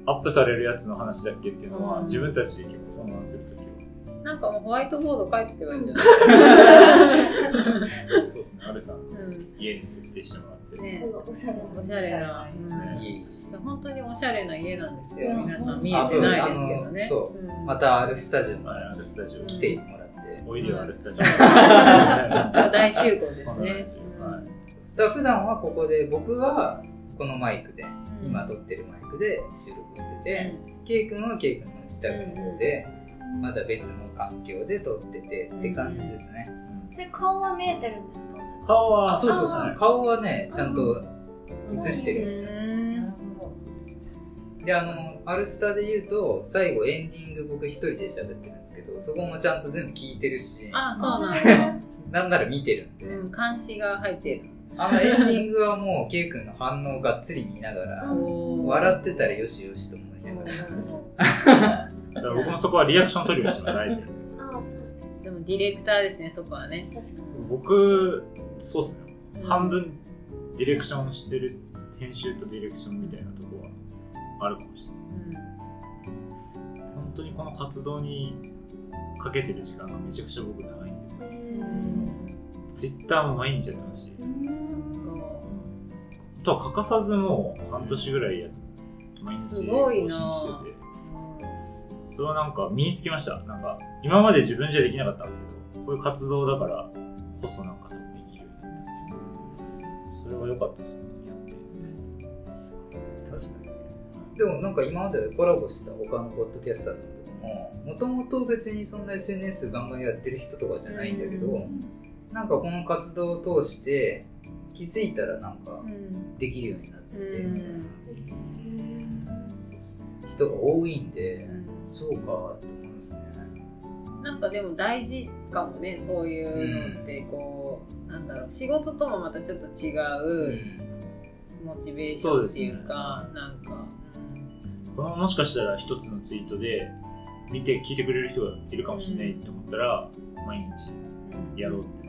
アップされるやつの話だっけっていうのは、うん自分たちで結構混乱するときは。なんかもうホワイトボード書いておけばいいんじゃない？そうですね、アルさん、う家に設定してもらって。ん。ねおしゃれおしゃれな。ねいいうん本当におしゃれな家なんですよ。うん皆さん見えてないですけどね。あそうそううんまた R スタジオにはい、アルスタジオ。来てもらって。おいでよ、アルスタジオ。大集合ですね。はいだから普段はここで、僕はこのマイクで、今撮ってるマイクで収録してて、ケイ君はケイ君の自宅の方で、また別の環境で撮っててって感じですね。それ顔は見えてるんですか？顔は、あ、そうそうそうはい。顔はね、ちゃんと映してるんですよ。で、あの、アルスタで言うと、最後エンディング僕一人で喋ってるんですけど、そこもちゃんと全部聞いてるし、あ、そうなんだ。なんなら見てるんで、うん、監視が入ってる。あのエンディングはもう、ケイ君の反応をがっつり見ながら、笑ってたらよしよしと思いながら。だから僕もそこはリアクション取るようにします、あえてああ、そうでもディレクターですね、そこはね。確かに。僕、そうっすね。半分ディレクションしてる、編集とディレクションみたいなとこはあるかもしれないです。本当にこの活動にかけてる時間がめちゃくちゃ僕長いんですよ。ツイッターも毎日やってますし、あとは欠かさずもう半年ぐらいやって、毎日すごい更な新してて、それはなんか身につきました。なんか今まで自分じゃできなかったんですけど、こういう活動だからこそなんかできるようになったそれは良かったですね、やって。確かに。でもなんか今までコラボした他のポッドキャスターとかも、もともと別にそんな SNS ガンガンやってる人とかじゃないんだけど、なんかこの活動を通して気づいたらなんかできるようになってて、人が多いんで、そうかと思いますね。なんかでも大事かもね、そういうのって、こう、なんだろう、仕事ともまたちょっと違うモチベーションっていうか、なんか、このもしかしたら一つのツイートで見て聞いてくれる人がいるかもしれないと思ったら、毎日やろうって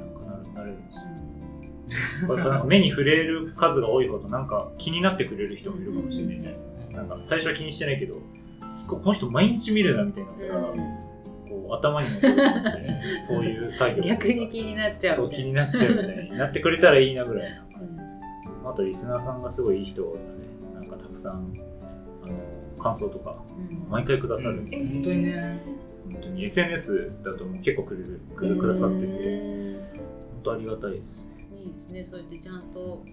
なんかなるなれるん。ですよ。これなんか目に触れる数が多いほどなんか気になってくれる人もいるかもしれないじゃないですか。なんか最初は気にしてないけど、すごいこの人毎日見るなみたいになったら、こう頭に残るので、そういう作業逆に気になっちゃうそう気になっちゃうみたいになってくれたらいいなぐらい。な感じです。あとリスナーさんがすごいいい人がね、なんかたくさんあの感想とか毎回くださる。ん。で、本当にね。本当に。SNS だともう結構くれるくださってて、本当ありがたいですね。いいですね、そうやってちゃんと、もう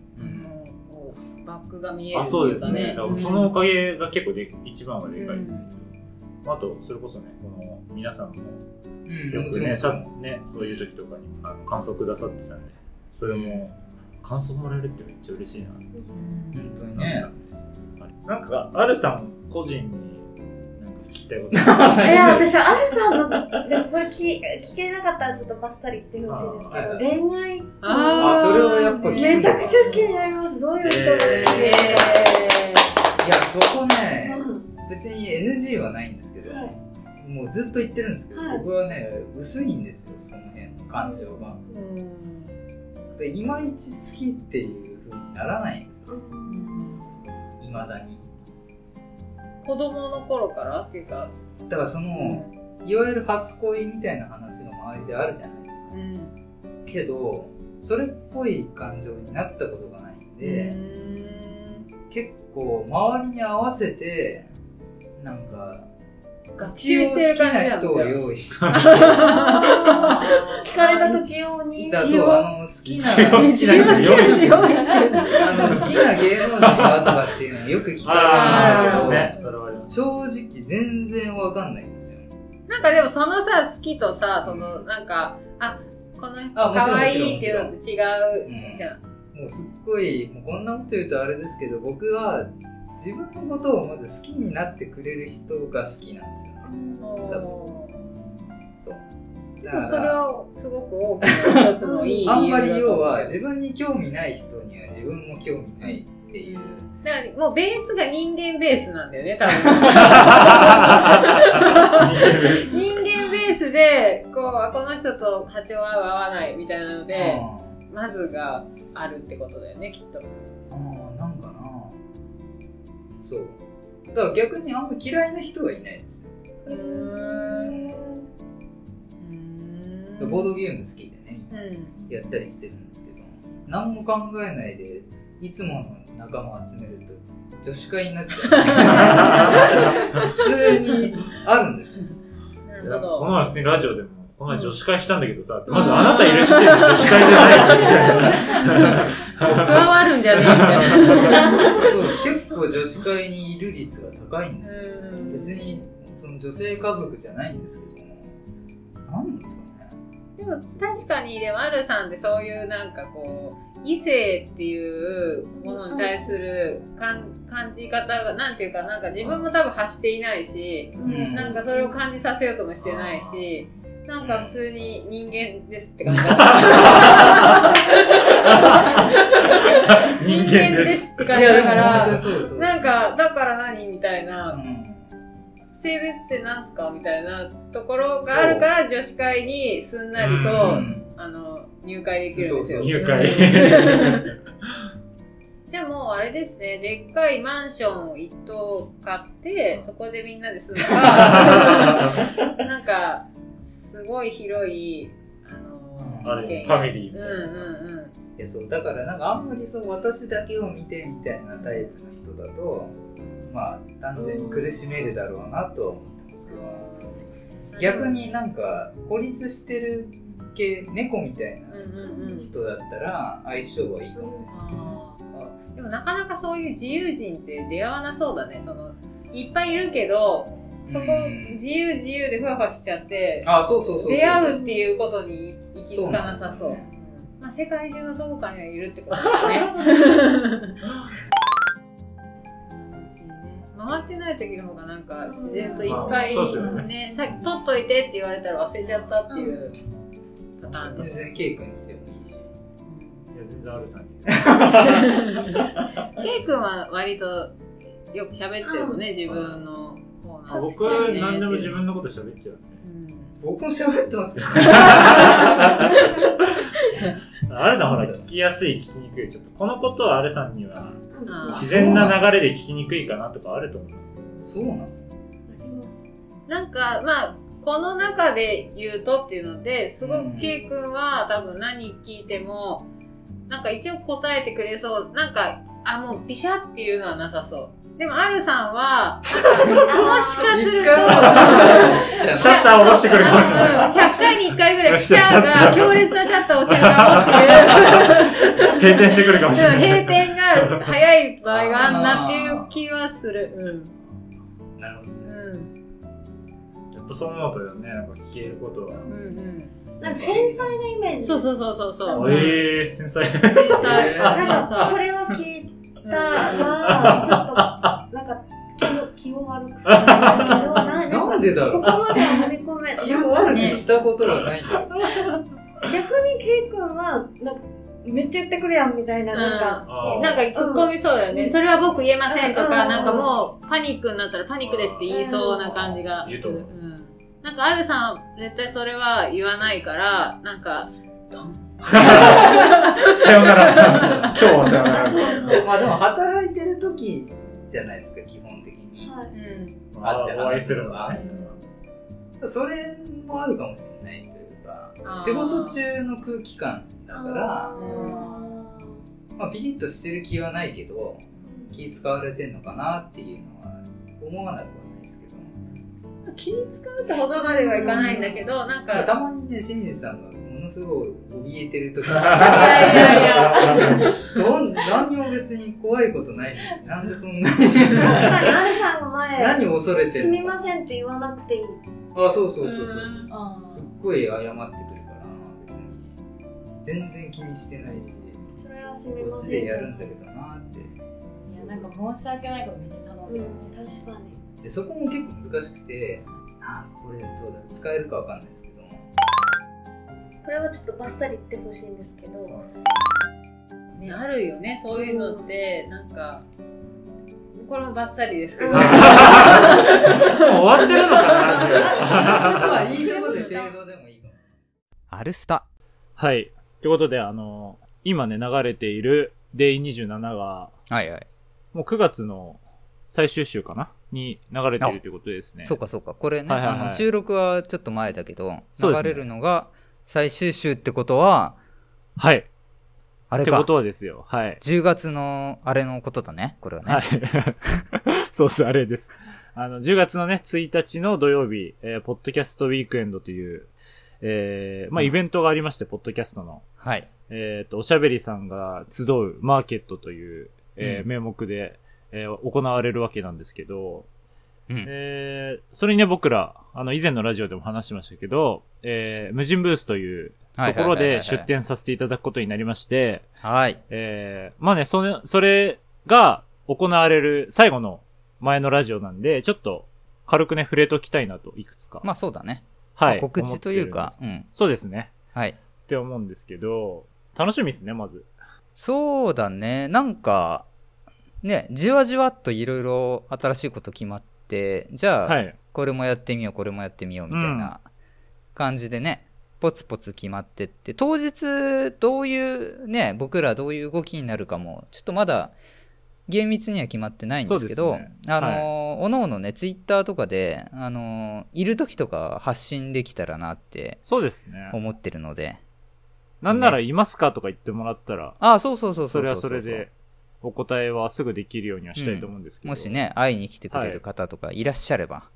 こうバックが見えるあ、ってそう。ですね。そのおかげが結構で一番はでかいんですけど、あとそれこそね、この皆さんもうんよくね、もちろんさねそういう時とかにあの感想くださってたんで、それも感想もらえるってめっちゃ嬉しいなって。本当にね。なんか、あるさん個人にきたいこと。いや、私、アルさんの、でもこれ聞聞けなかったらちょっとバッサリ言ってほしいんですけど、恋愛あそれはやっぱめちゃくちゃ気になります。どういう人が好きで。いや、そこね、別に NG はないんですけど、はい。もうずっと言ってるんですけど、はい。僕はね薄いんですよその辺の感情が。でいまいち好きっていう風にならないんですよ。いまだに子供の頃からっていうか、だからそのいわゆる初恋みたいな話が周りであるじゃないですか。うん。けどそれっぽい感情になったことがないんで、結構周りに合わせてなんか学一応習してる好きな人を用意して聞かれた時用に。だそう あの好きな 好きな芸能人はとかっていうのはよく聞かれるんだけど。正直全然わかんないんですよ。なんかでもそのさ、好きとさ、そのなんか、あ、この人あもちろん可愛いっていうのと違ううんじゃん。もうすっごい、もうこんなこと言うとあれですけど、僕は自分のことをまず好きになってくれる人が好きなんですよ。多分そう。それはすごく大きな一つの いい理由あんまり要は自分に興味ない人には自分も興味ないっていう。だからもうベースが人間ベースなんだよね、多分。人間ベースで、こう、あこの人と波長合う合わないみたいなので、まずがあるってことだよね、きっと。ああ、なんかな。そう。だから逆にあんま嫌いな人はいないですよ。うーん。ボードゲーム好きでね、うん。やったりしてるんですけど、何も考えないで、いつもの仲間を集めると女子会になっちゃう。普通にあるんですよ。なるほど。この前普通にラジオでも、この前女子会したんだけどさ、まずあなたいる時点で女子会じゃないみたいな。加わるんじゃねえみたいな。そう、結構女子会にいる率が高いんですよ。うん別に、その女性家族じゃないんですけども、何なんですかね。でも確かにでもあるさんってそういうなんかこう異性っていうものに対する感感じ方がなんていうかなんか自分も多分発していないし、うん。なんかそれを感じさせようともしてないしなんか普通に人間ですって感じだ人間です。って感じだからなん、かだから何みたいな。うん性別ってなんすか？みたいなところがあるから女子会にすんなりと、うんあの入会できるんですよ。入会。でもあれですね、でっかいマンションを一棟買って、そこでみんなで住むか、なんか、すごい広い、あれファミリーみたいなうんうんうん。いやそうだからなんかあんまりそう私だけを見てみたいなタイプの人だとまあ単純に苦しめるだろうなとは思ってますけど逆になんか孤立してる系猫みたいうんなうんうん。人だったら相性はいいかもあーでもなかなかそういう自由人って出会わなそうだね。そのいっぱいいるけど、そこうん自由自由でふわふわしちゃって、あそうそうそうそう出会うっていうことに行き着かなさそう。まあ、世界中のどこかにはいるってこと ですね。回ってない時の方がなんか自然といっぱい、ね、さっき取っといてって言われたら忘れちゃったっていうパターンです。全然ケイ君に来てもいいしいや、全然あるさんに。ケイ君は割とよく喋ってるもんね、自分の方あ僕は何でも自分のこと喋っちゃうね。僕も喋ってますけど あるさんほら、聞きやすい、聞きにくい。ちょっと、このことはあるさんには、自然な流れで聞きにくいかなとかあると思います。そうなの？なんかまあこの中で言うとっていうのですごく K 君は多分何聞いてもなんか一応答えてくれそう。なんかあもうビシャっていうのはなさそうでもあるさんはもしかするとシャッター下ろしてくるかもしれない。100回に1回ぐらいシャッターが強烈なシャッター落ちるかもっていう閉店してくるかもしれない。閉店が早い場合があんなっていう気はするうんなるほどね。うんやっぱそう思うとよね、なんか聞けることは。うんうんなんか繊細なイメージ。そうそうそうそうそうええー、繊細。天才なんか、これを聞いたら、ちょっと、なんか、気を気を悪くするななんでだろう。ここまでは踏み込め気を悪くしたことがないんだよ逆にケイ君は、なんか、めっちゃ言ってくるやんみたいな、なんか、なんか突っ込みそうだよね。それは僕言えませんとか、うん。なんかもうパニックになったらパニックですって言いそうな感じが。言うと思ううん。なんか、あるさん、絶対それは言わないから、なんか、さよなら。今日はさよなら。まあでも働いてる時じゃないですか、基本的に。はい。うん。あってお会い話するのはが。それもあるかもしれないというか仕事中の空気感だから、まあピリッとしてる気はないけど、気使われてんのかなっていうのは思わなくは。気使うってほどまではいかないんだけど、なんか、たまにね、清水さんがものすごい怯えてる時いやいやいや そん何にも別に怖いことないのになんでそんなに確かに、アルさんが前、何を恐れてすみませんって言わなくていい。あ、そうそうそうそう。うすっごい謝ってくるから。全然気にしてないし、それはすみません。こっちでやるんだけどなって。いやなんか申し訳ないことめっちゃ頼んでうん、確かに。で、そこも結構難しくて、あ、これどうだ？使えるかわかんないですけど、これはちょっとバッサリ言ってほしいんですけど、ね、あるよね、そういうのって、なんか、これもバッサリですけど、うんもう終わってるのかな、ラジまあいいとこで程度でもいいかも。アルスタ。はい。ということで、あの、今ね、流れている Day27 が、はいはい。もう9月の最終週かなに流れているということですね。そうかそうか。これね、はいはいはいあの収録はちょっと前だけど、流れるのが最終週ってことは、はい。あれかってこ。とはですよ。はい。10月のあれのことだね、これはね。はい。そうです、あれです。あの、10月のね、1日の土曜日、えーポッドキャストウィークエンドという、えー、まあ、うんイベントがありまして、ポッドキャストの。はい。えっ、と、おしゃべりさんが集うマーケットという、えーうん名目で、えー行われるわけなんですけど、うん。えー、それにね、僕ら、あの、以前のラジオでも話しましたけど、えー、無人ブースというところで出展させていただくことになりまして、はい。えー、まあね、それ、それが行われる最後の前のラジオなんで、ちょっと軽くね、触れときたいなと、いくつか。まあそうだね。はい。まあ告知というかうん。そうですね。はい。って思うんですけど、楽しみですね、まず。そうだね。なんか、ね、じわじわっといろいろ新しいこと決まって、じゃあ、はい。これもやってみよう、これもやってみようみたいな感じでね、ポツポツ決まってって、当日どういうね、僕らどういう動きになるかも、ちょっとまだ厳密には決まってないんですけど、ね。あの、おのおのね、ツイッターとかで、あの、いる時とか発信できたらなってそうですね。思ってるので、なんならいますかとか言ってもらったら、あ、そうそうそうそうう。それはそれで、お答えはすぐできるようにはしたいと思うんですけど。もし。ね、会いに来てくれる方とかいらっしゃれば、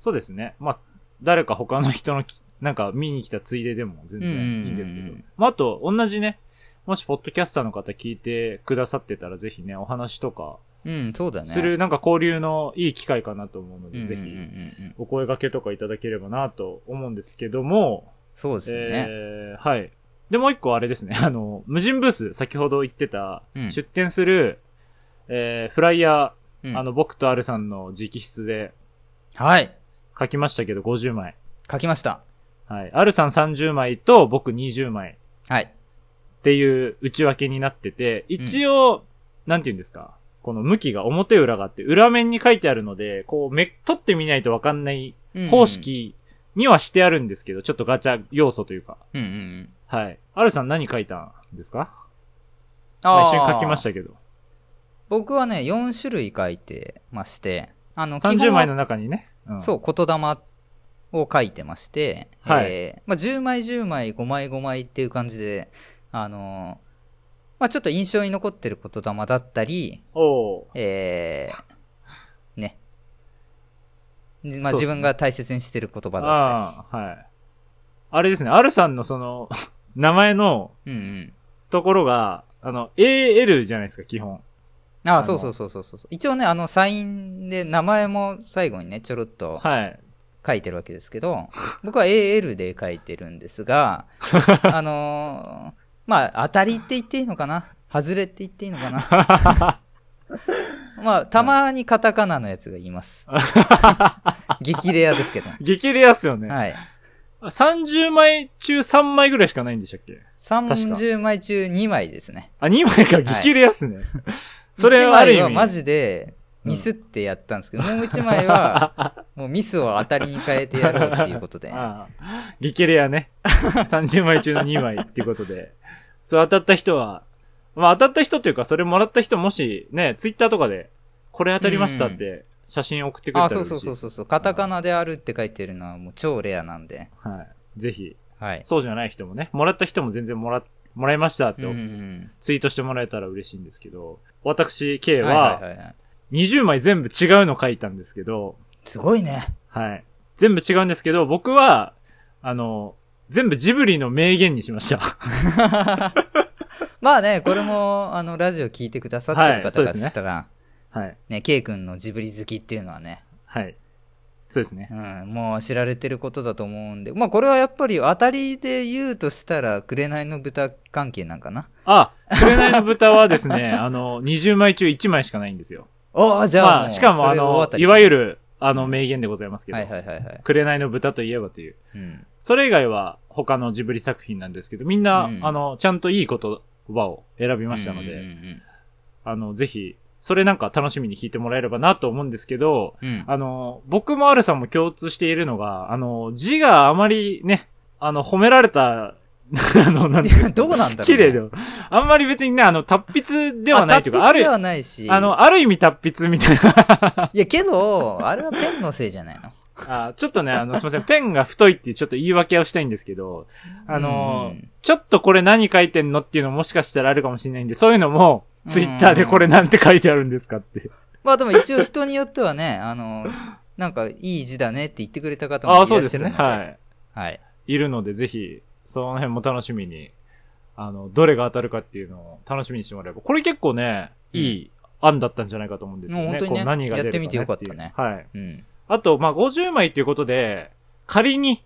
そうですね。まあ、誰か他の人のき、なんか見に来たついででも全然いいんですけどうんうんうん。まあ、あと、同じね、もし、ポッドキャスターの方聞いてくださってたら、ぜひね、お話とか、うん、そうだね。する、なんか交流のいい機会かなと思うので、ぜひ、うんうんうんうんお声掛けとかいただければなと思うんですけども、そうですね。えー、はい。で、もう一個あれですね、あの、無人ブース、先ほど言ってた、うん出展する、えー、フライヤー、うんあの、僕とアルさんの直筆ではい。書きましたけど、50枚。書きました。はい。アルさん30枚と僕20枚はい。っていう内訳になってて、一応、なんて言うんですか？この向きが表裏があって、裏面に書いてあるので、こう、め、取ってみないとわかんない方式にはしてあるんですけど、ちょっとガチャ要素というか。うんうんうん。はい。アルさん何書いたんですか？あまあ、一緒に書きましたけど。僕はね、4種類書いてまして、あの、基本30は枚の中にね。うんそう、言霊を書いてまして、はいえーまあ、10枚10枚、5枚5枚っていう感じで、あのーまあ、ちょっと印象に残ってる言霊だったり、おーえー、ね。じまあ、自分が大切にしてる言葉だっああ、はい。あれですね、アルさんのその、名前のたり。うんうん。ところが、あの、AL じゃないですか、基本。ああ、あのそうそうそうそうそう。一応ね、あの、サインで名前も最後にね、ちょろっとはい。書いてるわけですけど、僕は AL で書いてるんですが、あのーまあ、当たりって言っていいのかな？外れって言っていいのかな？まあ、たまにカタカナのやつが言います。激レアですけど。激レアっすよね。はい。30枚中3枚ぐらいしかないんでしたっけ？30枚中2枚ですね。あ、2枚か、激レアっすね。それ1はある意味。枚はマジでミスってやったんですけど、もう一枚は、もうミスを当たりに変えてやろうっていうことで。ああリケレアね。30枚中の2枚っていうことで。そう当たった人は、まあ当たった人というか、それもらった人もしね、ツイッターとかで、これ当たりましたって写真送ってくれあ、たらそう嬉しいです。そうそうそうそう。カタカナであるって書いてるのはもう超レアなんで。はい。ぜひ、はい。そうじゃない人もね、もらった人も全然もら、もらいましたってうんツイートしてもらえたら嬉しいんですけど、私、K はいはいは、はいはい。20枚全部違うの書いたんですけど、すごいね。はい。全部違うんですけど、僕は、あの、全部ジブリの名言にしました。まあね、これも、あの、ラジオ聞いてくださってるはい方そうですねしたら、はい。ね、ケイ君のジブリ好きっていうのはね、はい。そうですね。うん、もう知られてることだと思うんで、まあこれはやっぱり当たりで言うとしたら、紅の豚関係なんかな？あ、紅の豚はですね、あの、20枚中1枚しかないんですよ。おーじゃあまあ、しかもあのいわゆる、あの、名言でございますけど、はいはいはいはい。紅の豚といえばという。うん。それ以外は他のジブリ作品なんですけど、みんな、うんあの、ちゃんといい言葉を選びましたので、うんうんあの、ぜひ、それなんか楽しみに聞いてもらえればなと思うんですけど、うんうん。あの、僕もアルさんも共通しているのが、あの、字があまりね、あの、褒められた、あの、なんていうどこなんだろう、ね、綺麗で。あんまり別にね、あの、達筆ではないというか、あるで、はないし。あの、ある意味達筆みたいな。いやけど、あれはペンのせいじゃないの？あちょっとね、あの、すみません、ペンが太いってちょっと言い訳をしたいんですけど、あの、うんちょっとこれ何書いてんのっていうのもしかしたらあるかもしれないんで、そういうのも、ツイッターでこれなんて書いてあるんですかって。まあでも一応人によってはね、あの、なんかいい字だねって言ってくれた方もいああ、らっしゃそうですね。るので。はい。はい。いるので、ぜひ、その辺も楽しみに、あの、どれが当たるかっていうのを楽しみにしてもらえば。これ結構ね、いい案だったんじゃないかと思うんですよね。もう本当にね何が出るか、ね、やってみてよかったねはい。うん。あと、まあ、50枚っていうことで、仮に、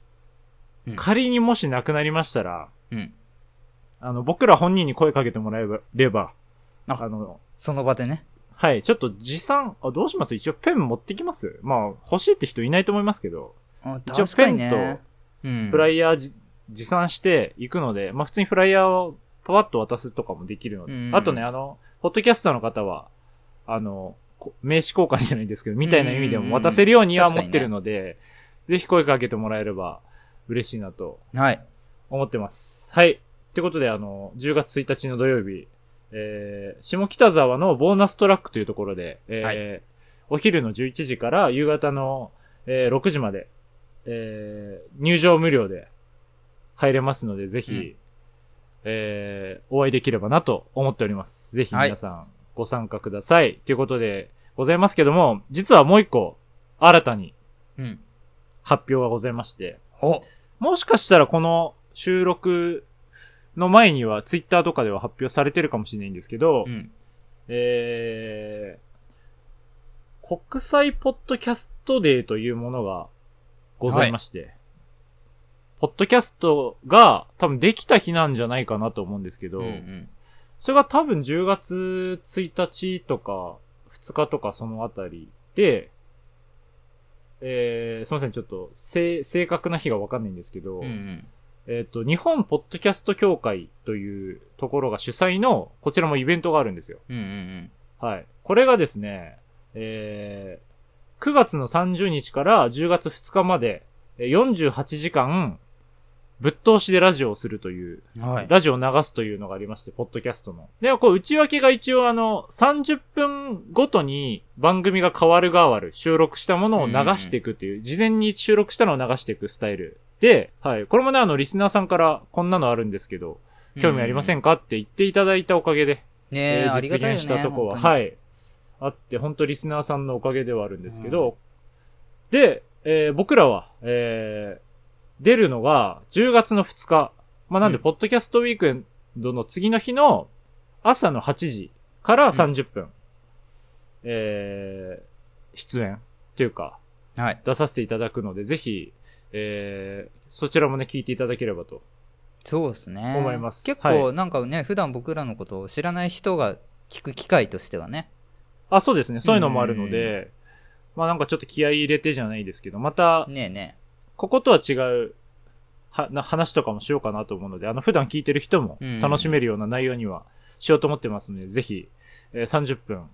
うん仮にもしなくなりましたら、うん。あの、僕ら本人に声かけてもらえれば、ああの、その場でね。はい、ちょっと持参、あ、どうします？一応ペン持ってきます？まあ、欲しいって人いないと思いますけど、あ一応確かにねペンうん。フライヤーじ持参していくので、まあ普通にフライヤーをパワッと渡すとかもできるので、うんあとね、あの、ポッドキャスターの方は、あの、こ名刺交換じゃないですけど、みたいな意味でも渡せるようにはうん持ってるので、ぜひ声かけてもらえれば嬉しいなとはい。思ってます。はい。ってことで、あの、10月1日の土曜日、えー、下北沢のボーナストラックというところで、えーはいお昼の11時から夕方の、えー6時まで、えー入場無料で入れますので、ぜひ、うんえーお会いできればなと思っております。ぜひ皆さんご参加ください。ということでございますけども、実はもう一個、新たにうん。発表がございまして、おもしかしたらこの収録の前にはツイッターとかでは発表されてるかもしれないんですけど、うん。えー、国際ポッドキャストデーというものがございまして、ポッドキャストが多分できた日なんじゃないかなと思うんですけど、うんうん。それが多分10月1日とか2日とかそのあたりで、えー、すいません、ちょっと、正、正確な日がわかんないんですけど、うんうん。えっ、と、日本ポッドキャスト協会というところが主催の、こちらもイベントがあるんですよ。うんうんはい。これがですね、えー、9月の30日から10月2日まで、えー48時間、ぶっ通しでラジオをするという、うん。はい。ラジオを流すというのがありまして、ポッドキャストの。で、こう、内訳が一応あの、30分ごとに番組が変わる変わる、収録したものを流していくっていう、事前に収録したのを流していくスタイルで、はい。これもね、あの、リスナーさんから、こんなのあるんですけど、興味ありませんんかって言っていただいたおかげで、ねえ、ありが実。現したとこは、い。はい。あって、本当リスナーさんのおかげではあるんですけど、で、えー僕らは、えー出るのが10月の2日。まあ、なんで、うんポッドキャストウィークエンドの次の日の朝の8時から30分、えー出演というか、はい。出させていただくので、ぜひ、えーそちらもね、聞いていただければと。そうですね。思います結は構なんかね、普段僕らのことを知らない人が聞く機会としてはね。あ、そうですね。そういうのもあるので、まあなんかちょっと気合い入れてじゃないですけど、また、ねえねこことは違う、は、な、話とかもしようかなと思うので、あの、普段聞いてる人もうん楽しめるような内容にはしようと思ってますので、ぜひ、えー30分、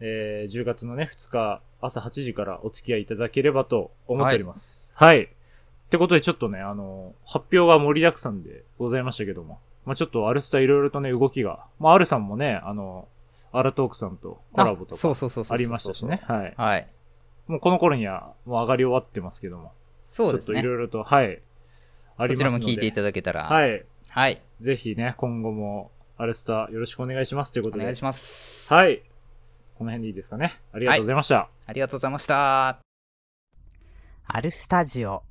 えー、10月のね、2日、朝8時からお付き合いいただければと思っております。はい。ってことでちょっとね、あの、発表が盛りだくさんでございましたけども。まあちょっとアルスタいろいろとね、動きが。まあアルさんもね、あの、アラトークさんとコラボとあそうかそうそうそう。ありましたしね。。はい。はい。もうこの頃にはもう上がり終わってますけども。そうですねちょっとい。ろいろと、はい。ありますので。らも聞いていただけたら。。はいい。はい。ぜひね、今後もアルスタよろしくお願いしますということで。お願いします。はい。この辺でいいですかね。ありがとうございました。ありがとうございました。アルスタジオ。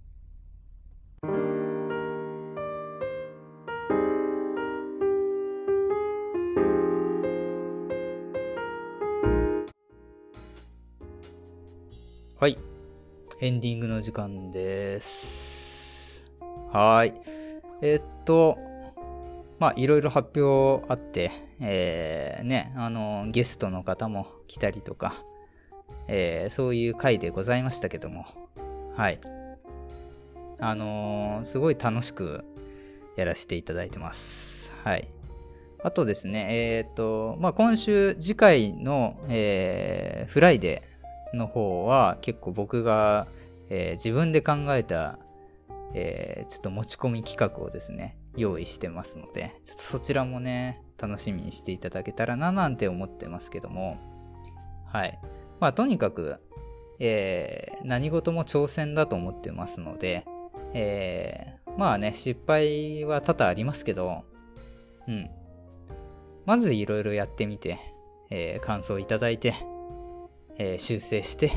エンディングの時間です。はい。えーっと、まあ、いろいろ発表あって、えー、ね、あの、ゲストの方も来たりとか、えー、そういう回でございましたけども、はい。あのーすごい楽しくやらせていただいてます。はい。あとですね、えーっと、まあ、今週、次回の、えーフライデーの方は結構僕が、えー自分で考えた、えーちょっと持ち込み企画をですね、用意してますので、ちょっとそちらもね、楽しみにしていただけたらななんて思ってますけども、はい。まあとにかく、えー何事も挑戦だと思ってますので、えーまあね、失敗は多々ありますけど、うん。まずいろいろやってみて、えー感想いただいて、えー修正してっ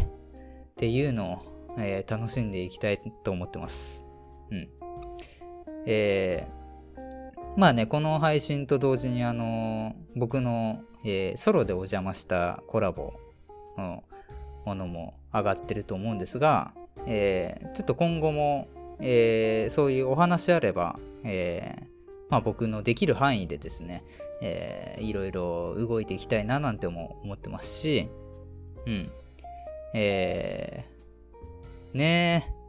ていうのを、えー楽しんでいきたいと思ってます。うん。えーまあね、この配信と同時にあの僕の、えソロでお邪魔したコラボのものも上がってると思うんですが、えちょっと今後も、えーそういうお話あれば、えーまあ、僕のできる範囲でですね、えーいろいろ動いていきたいななんても思ってますし、うん。えー、ねえ。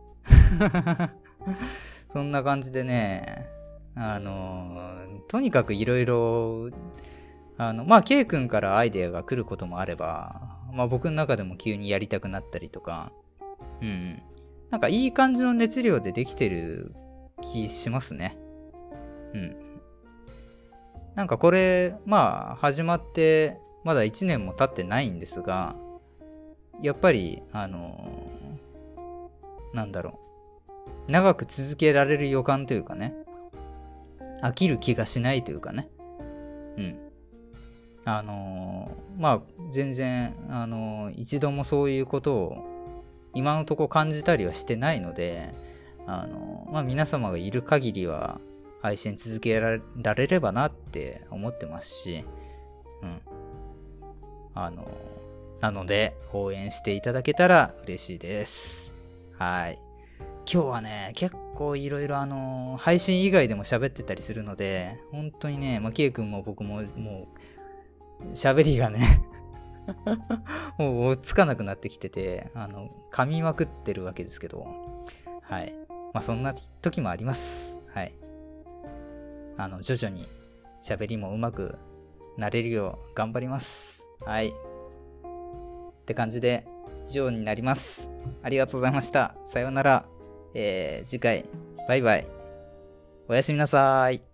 そんな感じでね、あのとにかくいろいろ、あの、まあ、K 君からアイデアが来ることもあれば、まあ、僕の中でも急にやりたくなったりとか、うん。なんかいい感じの熱量でできてる気しますね。うん。なんかこれ、まあ、始まって、まだ1年も経ってないんですが、やっぱり、あのなんだろう。長く続けられる予感というかね。飽きる気がしないというかね。うん。あのーまあ、全然、あのー一度もそういうことを今のとこ感じたりはしてないので、あのーまあ、皆様がいる限りは配信続けられればなって思ってますし、うん。あのなので、応援していただけたら嬉しいです。はい。今日はね、結構いろいろあのー配信以外でも喋ってたりするので、本当にね、まあ、ケイ君も僕ももう、喋りがね、もう追いつかなくなってきてて、あの、噛みまくってるわけですけど、はい。まあ、そんな時もあります。はい。あの、徐々に喋りも上手くなれるよう頑張ります。はい。って感じで、以上になります。ありがとうございました。さようなら。えー、次回、バイバイ。おやすみなさーい。